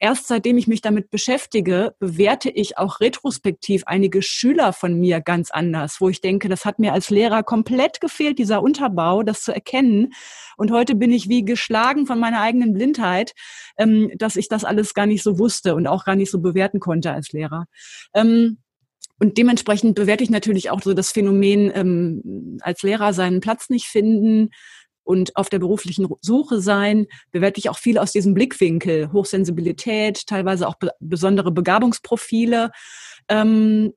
erst seitdem ich mich damit beschäftige, bewerte ich auch retrospektiv einige Schüler von mir ganz anders, wo ich denke, das hat mir als Lehrer komplett gefehlt, dieser Unterbau, das zu erkennen. Und heute bin ich wie geschlagen von meiner eigenen Blindheit, ähm, dass ich das alles gar nicht so wusste und auch gar nicht so bewerten konnte als Lehrer. Ähm, und dementsprechend bewerte ich natürlich auch so das Phänomen ähm, als Lehrer seinen Platz nicht finden, und auf der beruflichen Suche sein, bewerte ich auch viel aus diesem Blickwinkel, Hochsensibilität, teilweise auch be besondere Begabungsprofile. Ähm,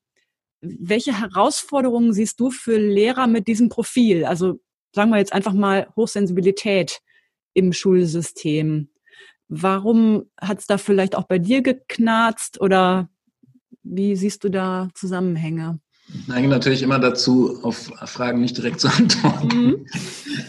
welche Herausforderungen siehst du für Lehrer mit diesem Profil? Also sagen wir jetzt einfach mal Hochsensibilität im Schulsystem. Warum hat es da vielleicht auch bei dir geknarzt oder wie siehst du da Zusammenhänge? Ich neige natürlich immer dazu, auf Fragen nicht direkt zu antworten. Mhm.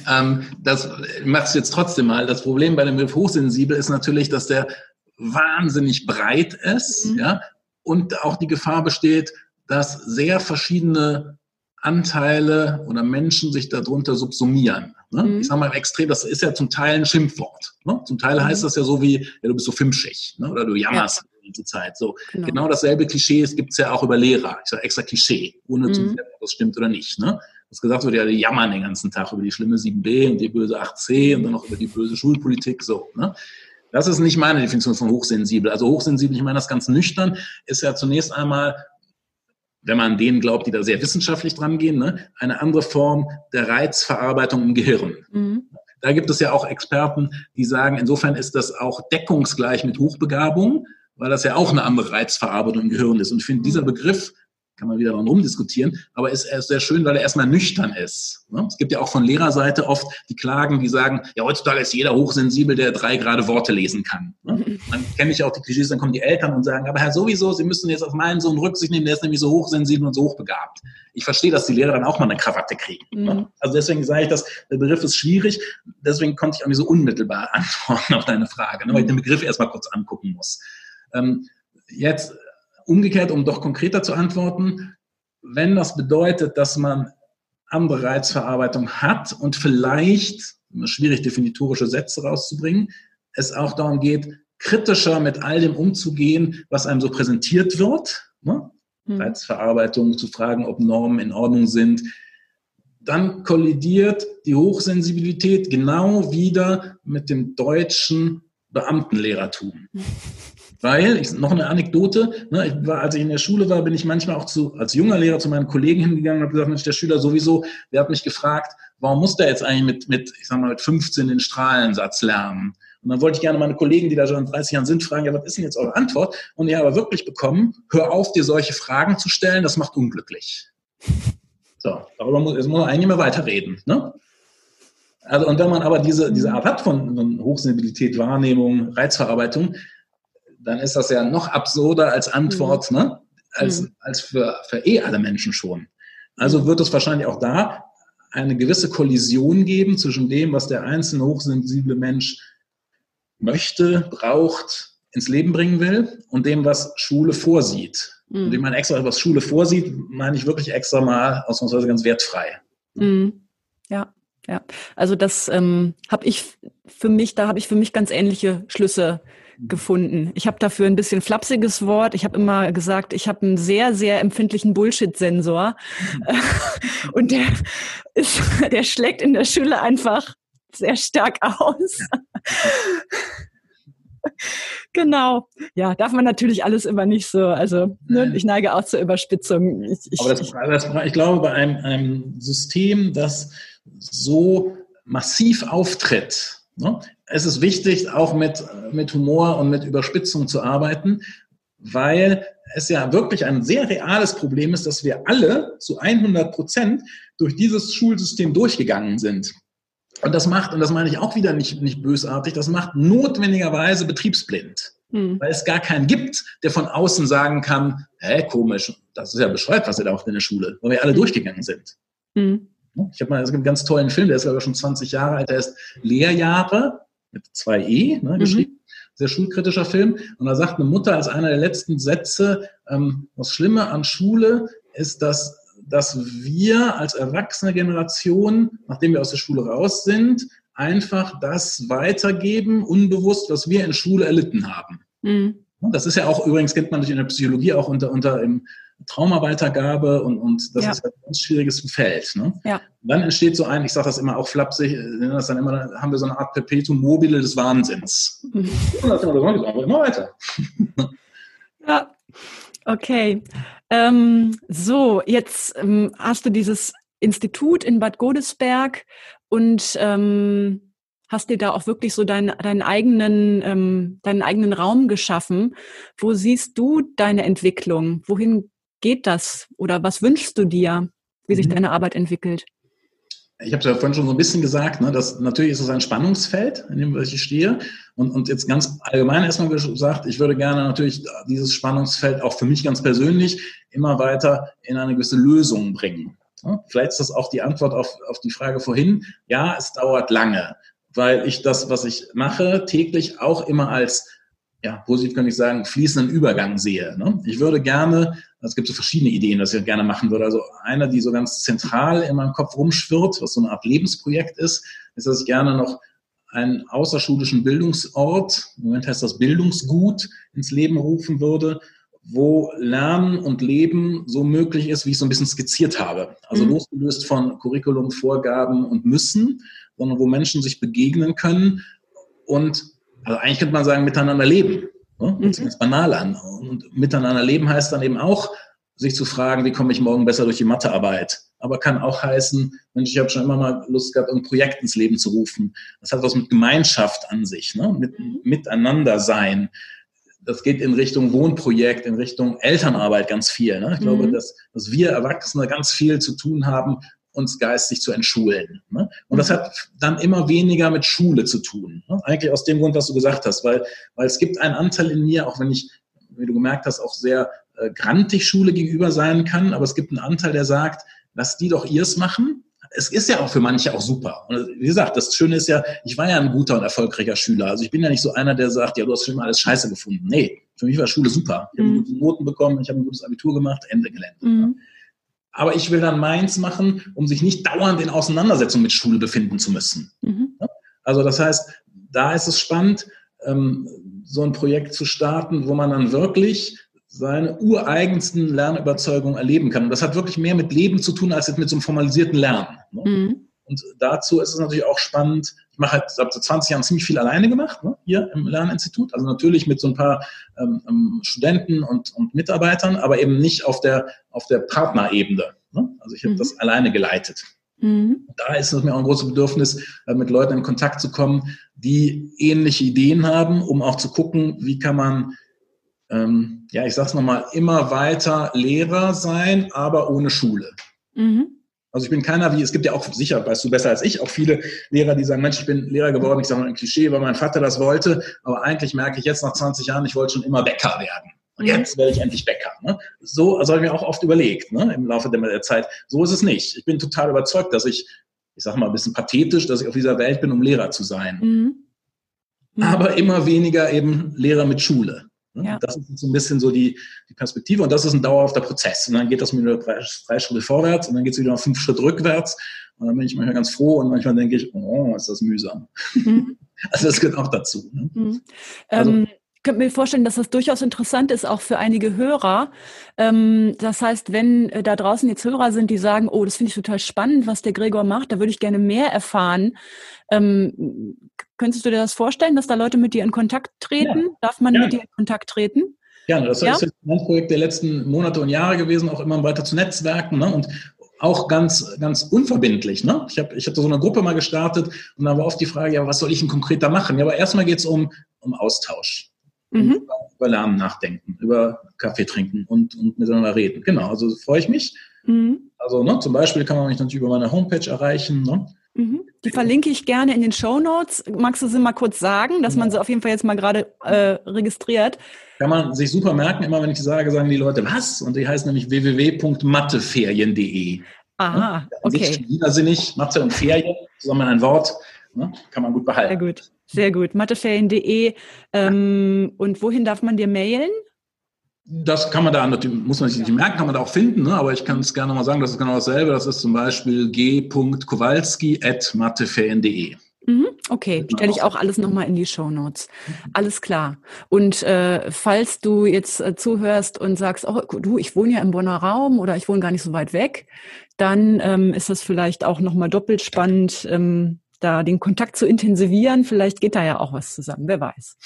Ähm, das macht es jetzt trotzdem mal. Das Problem bei dem Begriff hochsensibel ist natürlich, dass der wahnsinnig breit ist, mhm. ja, und auch die Gefahr besteht, dass sehr verschiedene Anteile oder Menschen sich darunter subsumieren. Ne? Mhm. Ich sage mal im Extrem, das ist ja zum Teil ein Schimpfwort. Ne? Zum Teil heißt mhm. das ja so wie, ja, du bist so filmschig ne? oder du jammerst. Ja ganze Zeit. So genau, genau dasselbe Klischee gibt es ja auch über Lehrer. Ich sage extra Klischee, ohne mhm. zu wissen, ob das stimmt oder nicht. Ne? Das gesagt wird, ja, die jammern den ganzen Tag über die schlimme 7b und die böse 8c und dann noch über die böse Schulpolitik. So, ne? Das ist nicht meine Definition von hochsensibel. Also hochsensibel, ich meine das ganz nüchtern, ist ja zunächst einmal wenn man denen glaubt, die da sehr wissenschaftlich dran gehen, ne, eine andere Form der Reizverarbeitung im Gehirn. Mhm. Da gibt es ja auch Experten, die sagen, insofern ist das auch deckungsgleich mit Hochbegabung, weil das ja auch eine andere Reizverarbeitung im Gehirn ist. Und ich finde, dieser mhm. Begriff kann man wieder dran rumdiskutieren, aber ist, ist sehr schön, weil er erstmal nüchtern ist. Ne? Es gibt ja auch von Lehrerseite oft die Klagen, die sagen, ja, heutzutage ist jeder hochsensibel, der drei gerade Worte lesen kann. Ne? Dann kenne ich auch die Klischees, dann kommen die Eltern und sagen, aber Herr, sowieso, Sie müssen jetzt auf meinen Sohn Rücksicht nehmen, der ist nämlich so hochsensibel und so hochbegabt. Ich verstehe, dass die Lehrer dann auch mal eine Krawatte kriegen. Ne? Mhm. Also deswegen sage ich, dass der Begriff ist schwierig, deswegen konnte ich auch nicht so unmittelbar antworten auf deine Frage, weil ich den Begriff erstmal kurz angucken muss. Ähm, jetzt umgekehrt, um doch konkreter zu antworten, wenn das bedeutet, dass man andere Reizverarbeitung hat und vielleicht, schwierig definitorische Sätze rauszubringen, es auch darum geht, kritischer mit all dem umzugehen, was einem so präsentiert wird. Ne? Hm. Reizverarbeitung, zu fragen, ob Normen in Ordnung sind. Dann kollidiert die Hochsensibilität genau wieder mit dem deutschen Beamtenlehrertum. Weil, ich, noch eine Anekdote, ne, ich war, als ich in der Schule war, bin ich manchmal auch zu, als junger Lehrer zu meinen Kollegen hingegangen und habe gesagt, Mensch, der Schüler sowieso, der hat mich gefragt, warum muss der jetzt eigentlich mit, mit, ich sag mal, mit 15 den Strahlensatz lernen? Und dann wollte ich gerne meine Kollegen, die da schon 30 Jahren sind, fragen, ja, was ist denn jetzt eure Antwort? Und ich habe wirklich bekommen, hör auf, dir solche Fragen zu stellen, das macht unglücklich. So, darüber muss, jetzt muss man eigentlich mehr weiterreden. Ne? Also, und wenn man aber diese, diese Art hat von Hochsensibilität, Wahrnehmung, Reizverarbeitung, dann ist das ja noch absurder als Antwort, mhm. ne? als, mhm. als für, für eh alle Menschen schon. Also wird es wahrscheinlich auch da eine gewisse Kollision geben zwischen dem, was der einzelne hochsensible Mensch möchte, braucht, ins Leben bringen will und dem, was Schule vorsieht. Mhm. Und wenn man extra was Schule vorsieht, meine ich wirklich extra mal ausnahmsweise ganz wertfrei. Mhm. Ja, ja. Also das ähm, habe ich für mich, da habe ich für mich ganz ähnliche Schlüsse gefunden. Ich habe dafür ein bisschen flapsiges Wort. Ich habe immer gesagt, ich habe einen sehr, sehr empfindlichen Bullshit-Sensor. Und der, ist, der schlägt in der Schule einfach sehr stark aus. genau. Ja, darf man natürlich alles immer nicht so. Also ne, ich neige auch zur Überspitzung. Ich, ich, Aber das, das, ich glaube, bei einem, einem System, das so massiv auftritt, ne, es ist wichtig, auch mit, mit Humor und mit Überspitzung zu arbeiten, weil es ja wirklich ein sehr reales Problem ist, dass wir alle zu 100 Prozent durch dieses Schulsystem durchgegangen sind. Und das macht, und das meine ich auch wieder nicht, nicht bösartig, das macht notwendigerweise betriebsblind. Hm. Weil es gar keinen gibt, der von außen sagen kann, hä, komisch, das ist ja bescheuert, was ihr da macht in der Schule, weil wir alle hm. durchgegangen sind. Hm. Ich habe mal, es gibt einen ganz tollen Film, der ist aber schon 20 Jahre alt, der ist Lehrjahre mit zwei E ne, mhm. geschrieben. Sehr schulkritischer Film. Und da sagt eine Mutter als einer der letzten Sätze, ähm, das Schlimme an Schule ist, dass, dass wir als erwachsene Generation, nachdem wir aus der Schule raus sind, einfach das weitergeben, unbewusst, was wir in Schule erlitten haben. Mhm. Das ist ja auch, übrigens kennt man durch in der Psychologie auch unter, unter im Traumaweitergabe und, und das ja. ist ein ganz schwieriges Feld. Ne? Ja. Dann entsteht so ein, ich sage das immer auch flapsig, das dann immer, haben wir so eine Art Perpetuum mobile des Wahnsinns. Mhm. Und das immer, immer weiter. Ja, okay. Ähm, so, jetzt ähm, hast du dieses Institut in Bad Godesberg und ähm, hast dir da auch wirklich so deinen, deinen eigenen, ähm, deinen eigenen Raum geschaffen. Wo siehst du deine Entwicklung? Wohin geht das? Oder was wünschst du dir, wie sich mhm. deine Arbeit entwickelt? Ich habe es ja vorhin schon so ein bisschen gesagt, ne, dass natürlich ist es ein Spannungsfeld, in dem ich stehe. Und, und jetzt ganz allgemein erstmal gesagt, ich würde gerne natürlich dieses Spannungsfeld auch für mich ganz persönlich immer weiter in eine gewisse Lösung bringen. Vielleicht ist das auch die Antwort auf, auf die Frage vorhin. Ja, es dauert lange, weil ich das, was ich mache, täglich auch immer als ja, positiv kann ich sagen, fließenden Übergang sehe. Ne? Ich würde gerne, es gibt so verschiedene Ideen, was ich gerne machen würde. Also eine, die so ganz zentral in meinem Kopf rumschwirrt, was so eine Art Lebensprojekt ist, ist, dass ich gerne noch einen außerschulischen Bildungsort, im Moment heißt das Bildungsgut, ins Leben rufen würde, wo Lernen und Leben so möglich ist, wie ich es so ein bisschen skizziert habe. Also mhm. losgelöst von Curriculum, Vorgaben und Müssen, sondern wo Menschen sich begegnen können und also eigentlich könnte man sagen, miteinander leben. Ne? Das mhm. ganz banal an. Und miteinander leben heißt dann eben auch, sich zu fragen, wie komme ich morgen besser durch die Mathearbeit. Aber kann auch heißen, Mensch, ich habe schon immer mal Lust gehabt, ein Projekt ins Leben zu rufen. Das hat was mit Gemeinschaft an sich, ne? mit Miteinander sein. das geht in Richtung Wohnprojekt, in Richtung Elternarbeit ganz viel. Ne? Ich mhm. glaube, dass, dass wir Erwachsene ganz viel zu tun haben, uns geistig zu entschulen. Ne? Und das mhm. hat dann immer weniger mit Schule zu tun. Ne? Eigentlich aus dem Grund, was du gesagt hast, weil, weil es gibt einen Anteil in mir, auch wenn ich, wie du gemerkt hast, auch sehr äh, grantig Schule gegenüber sein kann, aber es gibt einen Anteil, der sagt, lass die doch ihrs machen. Es ist ja auch für manche auch super. Und wie gesagt, das Schöne ist ja, ich war ja ein guter und erfolgreicher Schüler. Also ich bin ja nicht so einer, der sagt, ja, du hast schon mal alles scheiße gefunden. Nee, für mich war Schule super. Ich habe mhm. gute Noten bekommen, ich habe ein gutes Abitur gemacht, Ende Gelände. Mhm. Aber ich will dann meins machen, um sich nicht dauernd in Auseinandersetzung mit Schule befinden zu müssen. Mhm. Also das heißt, da ist es spannend, ähm, so ein Projekt zu starten, wo man dann wirklich seine ureigensten Lernüberzeugungen erleben kann. Und das hat wirklich mehr mit Leben zu tun, als mit so einem formalisierten Lernen. Ne? Mhm. Und dazu ist es natürlich auch spannend. Ich mache halt, habe seit 20 Jahren ziemlich viel alleine gemacht, ne, hier im Lerninstitut. Also natürlich mit so ein paar ähm, ähm, Studenten und, und Mitarbeitern, aber eben nicht auf der, auf der Partnerebene. Ne? Also ich habe mhm. das alleine geleitet. Mhm. Da ist es mir auch ein großes Bedürfnis, äh, mit Leuten in Kontakt zu kommen, die ähnliche Ideen haben, um auch zu gucken, wie kann man, ähm, ja, ich sag's nochmal, immer weiter Lehrer sein, aber ohne Schule. Mhm. Also ich bin keiner wie, es gibt ja auch sicher, weißt du besser als ich, auch viele Lehrer, die sagen, Mensch, ich bin Lehrer geworden, ich sage mal ein Klischee, weil mein Vater das wollte, aber eigentlich merke ich jetzt nach 20 Jahren, ich wollte schon immer Bäcker werden. Und jetzt werde ich endlich Bäcker. Ne? So also habe ich mir auch oft überlegt, ne, im Laufe der Zeit. So ist es nicht. Ich bin total überzeugt, dass ich, ich sage mal ein bisschen pathetisch, dass ich auf dieser Welt bin, um Lehrer zu sein. Mhm. Mhm. Aber immer weniger eben Lehrer mit Schule. Ne? Ja. Das ist so ein bisschen so die, die Perspektive und das ist ein dauerhafter Prozess. Und dann geht das mit einer drei, drei Schritte vorwärts und dann geht es wieder noch fünf Schritte rückwärts. Und dann bin ich manchmal ganz froh und manchmal denke ich, oh, ist das mühsam. Mhm. Also das gehört auch dazu. Ne? Mhm. Also, ähm, könnte mir vorstellen, dass das durchaus interessant ist, auch für einige Hörer. Ähm, das heißt, wenn äh, da draußen jetzt Hörer sind, die sagen, oh, das finde ich total spannend, was der Gregor macht, da würde ich gerne mehr erfahren. Ähm, könntest du dir das vorstellen, dass da Leute mit dir in Kontakt treten? Ja. Darf man ja. mit dir in Kontakt treten? Ja, das ja? ist mein Projekt der letzten Monate und Jahre gewesen, auch immer weiter zu Netzwerken ne? und auch ganz, ganz unverbindlich. Ne? Ich habe ich hab so eine Gruppe mal gestartet und da war oft die Frage, ja, was soll ich denn konkret da machen? Ja, aber erstmal geht es um, um Austausch mhm. über Lernen nachdenken, über Kaffee trinken und, und miteinander reden. Genau, also freue ich mich. Mhm. Also ne, zum Beispiel kann man mich natürlich über meine Homepage erreichen. Ne? Mhm. Die verlinke ich gerne in den Show Notes. Magst du sie mal kurz sagen, dass man sie auf jeden Fall jetzt mal gerade äh, registriert? Kann man sich super merken. Immer wenn ich sage, sagen die Leute, was? Und die heißt nämlich www.matteferien.de. Aha, ne? okay. Widersinnig, Mathe und Ferien, zusammen ein Wort, ne? kann man gut behalten. Sehr gut. Sehr gut. Matheferien.de. Ähm, und wohin darf man dir mailen? Das kann man da, muss man sich nicht merken, kann man da auch finden, ne? aber ich kann es gerne mal sagen, das ist genau dasselbe. Das ist zum Beispiel g.kowalski.matteferien.de. Mhm, okay, genau. stelle ich auch alles nochmal in die Show Notes. Alles klar. Und äh, falls du jetzt äh, zuhörst und sagst, oh du, ich wohne ja im Bonner Raum oder ich wohne gar nicht so weit weg, dann ähm, ist das vielleicht auch nochmal doppelt spannend, ähm, da den Kontakt zu intensivieren. Vielleicht geht da ja auch was zusammen, wer weiß.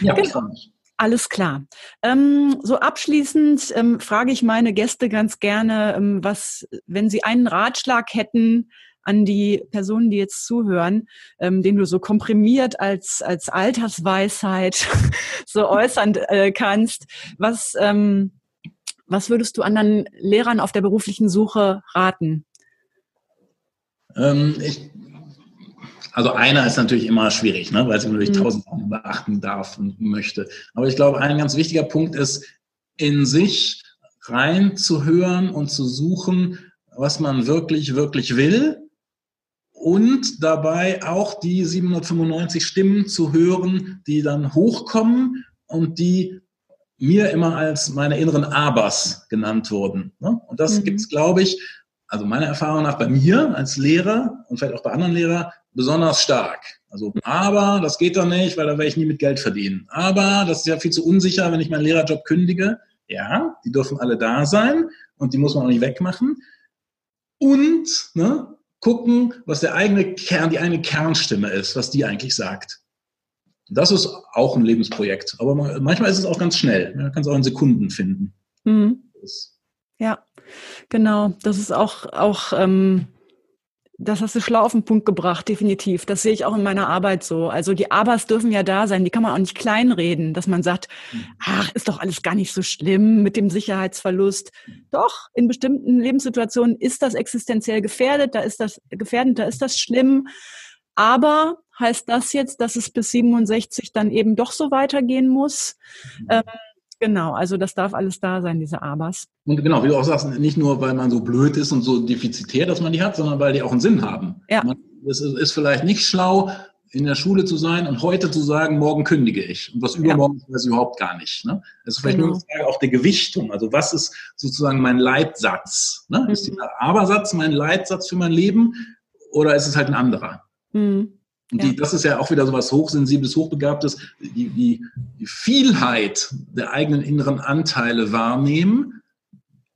Ja, genau. Alles klar. Ähm, so abschließend ähm, frage ich meine Gäste ganz gerne, ähm, was, wenn sie einen Ratschlag hätten an die Personen, die jetzt zuhören, ähm, den du so komprimiert als, als Altersweisheit so äußern äh, kannst, was, ähm, was würdest du anderen Lehrern auf der beruflichen Suche raten? Ähm, ich also einer ist natürlich immer schwierig, ne, weil sie natürlich mhm. tausend Sachen beachten darf und möchte. Aber ich glaube, ein ganz wichtiger Punkt ist, in sich reinzuhören und zu suchen, was man wirklich, wirklich will und dabei auch die 795 Stimmen zu hören, die dann hochkommen und die mir immer als meine inneren Abers genannt wurden. Ne? Und das mhm. gibt es, glaube ich, also meiner Erfahrung nach bei mir als Lehrer und vielleicht auch bei anderen Lehrern besonders stark. Also, aber das geht doch nicht, weil da werde ich nie mit Geld verdienen. Aber das ist ja viel zu unsicher, wenn ich meinen Lehrerjob kündige. Ja, die dürfen alle da sein und die muss man auch nicht wegmachen. Und ne, gucken, was der eigene Kern, die eigene Kernstimme ist, was die eigentlich sagt. Das ist auch ein Lebensprojekt. Aber manchmal ist es auch ganz schnell. Man kann es auch in Sekunden finden. Mhm. Ja, genau. Das ist auch, auch ähm, Das hast du schlau auf den Punkt gebracht, definitiv. Das sehe ich auch in meiner Arbeit so. Also die Abers dürfen ja da sein, die kann man auch nicht kleinreden, dass man sagt, ach, ist doch alles gar nicht so schlimm mit dem Sicherheitsverlust. Doch, in bestimmten Lebenssituationen ist das existenziell gefährdet, da ist das gefährdend, da ist das schlimm. Aber heißt das jetzt, dass es bis 67 dann eben doch so weitergehen muss? Ähm, Genau, also das darf alles da sein, diese Abers. Und genau, wie du auch sagst, nicht nur, weil man so blöd ist und so defizitär, dass man die hat, sondern weil die auch einen Sinn haben. Ja. es ist vielleicht nicht schlau, in der Schule zu sein und heute zu sagen, morgen kündige ich. Und was übermorgen ja. weiß ich überhaupt gar nicht. Ne? Das ist vielleicht genau. nur eine Frage auch der Gewichtung. Also was ist sozusagen mein Leitsatz? Ne? Mhm. Ist dieser Abersatz mein Leitsatz für mein Leben oder ist es halt ein anderer? Mhm. Und die, das ist ja auch wieder so was Hochsensibles, Hochbegabtes, die, die, die Vielheit der eigenen inneren Anteile wahrnehmen,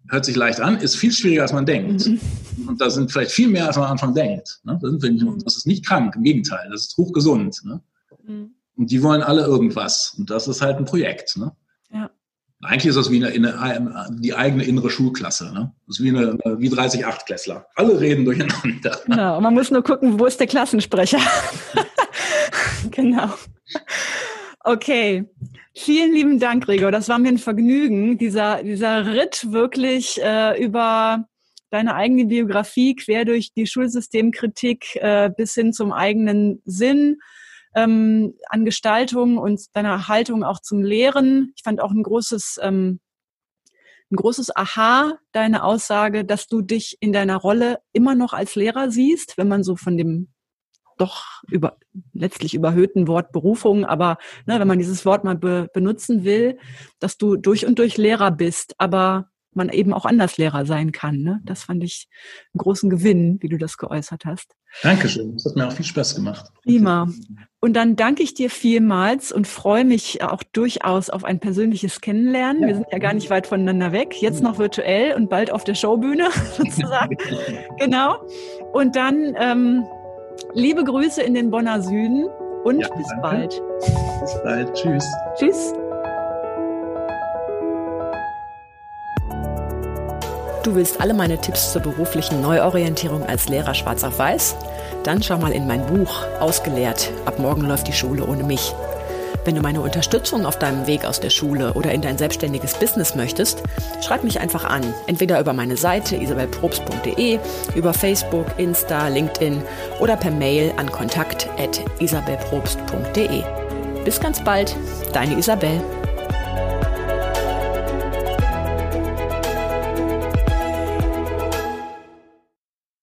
hört sich leicht an, ist viel schwieriger, als man denkt. Mhm. Und da sind vielleicht viel mehr, als man am Anfang denkt. Ne? Das, nicht, mhm. das, ist nicht krank, im Gegenteil, das ist hochgesund. Ne? Mhm. Und die wollen alle irgendwas. Und das ist halt ein Projekt. Ne? Eigentlich ist das wie eine, eine, die eigene innere Schulklasse. Ne? Das ist wie, eine, wie 30 Achtklässler. Alle reden durcheinander. Genau, man muss nur gucken, wo ist der Klassensprecher. genau. Okay. Vielen lieben Dank, Gregor. Das war mir ein Vergnügen, dieser, dieser Ritt wirklich äh, über deine eigene Biografie quer durch die Schulsystemkritik äh, bis hin zum eigenen Sinn ähm, an Gestaltung und deiner Haltung auch zum Lehren. Ich fand auch ein großes, ähm, ein großes Aha deine Aussage, dass du dich in deiner Rolle immer noch als Lehrer siehst, wenn man so von dem doch über, letztlich überhöhten Wort Berufung, aber ne, wenn man dieses Wort mal be, benutzen will, dass du durch und durch Lehrer bist, aber man eben auch anders Lehrer sein kann. Ne? Das fand ich einen großen Gewinn, wie du das geäußert hast. Dankeschön. Das hat mir auch viel Spaß gemacht. Prima. Und dann danke ich dir vielmals und freue mich auch durchaus auf ein persönliches Kennenlernen. Ja. Wir sind ja gar nicht weit voneinander weg. Jetzt noch virtuell und bald auf der Showbühne sozusagen. genau. Und dann ähm, liebe Grüße in den Bonner Süden und ja, bis danke. bald. Bis bald. Tschüss. Tschüss. Du willst alle meine Tipps zur beruflichen Neuorientierung als Lehrer schwarz auf weiß? Dann schau mal in mein Buch Ausgelehrt. Ab morgen läuft die Schule ohne mich. Wenn du meine Unterstützung auf deinem Weg aus der Schule oder in dein selbstständiges Business möchtest, schreib mich einfach an. Entweder über meine Seite isabelprobst.de, über Facebook, Insta, LinkedIn oder per Mail an kontakt.isabelprobst.de. Bis ganz bald, deine Isabel.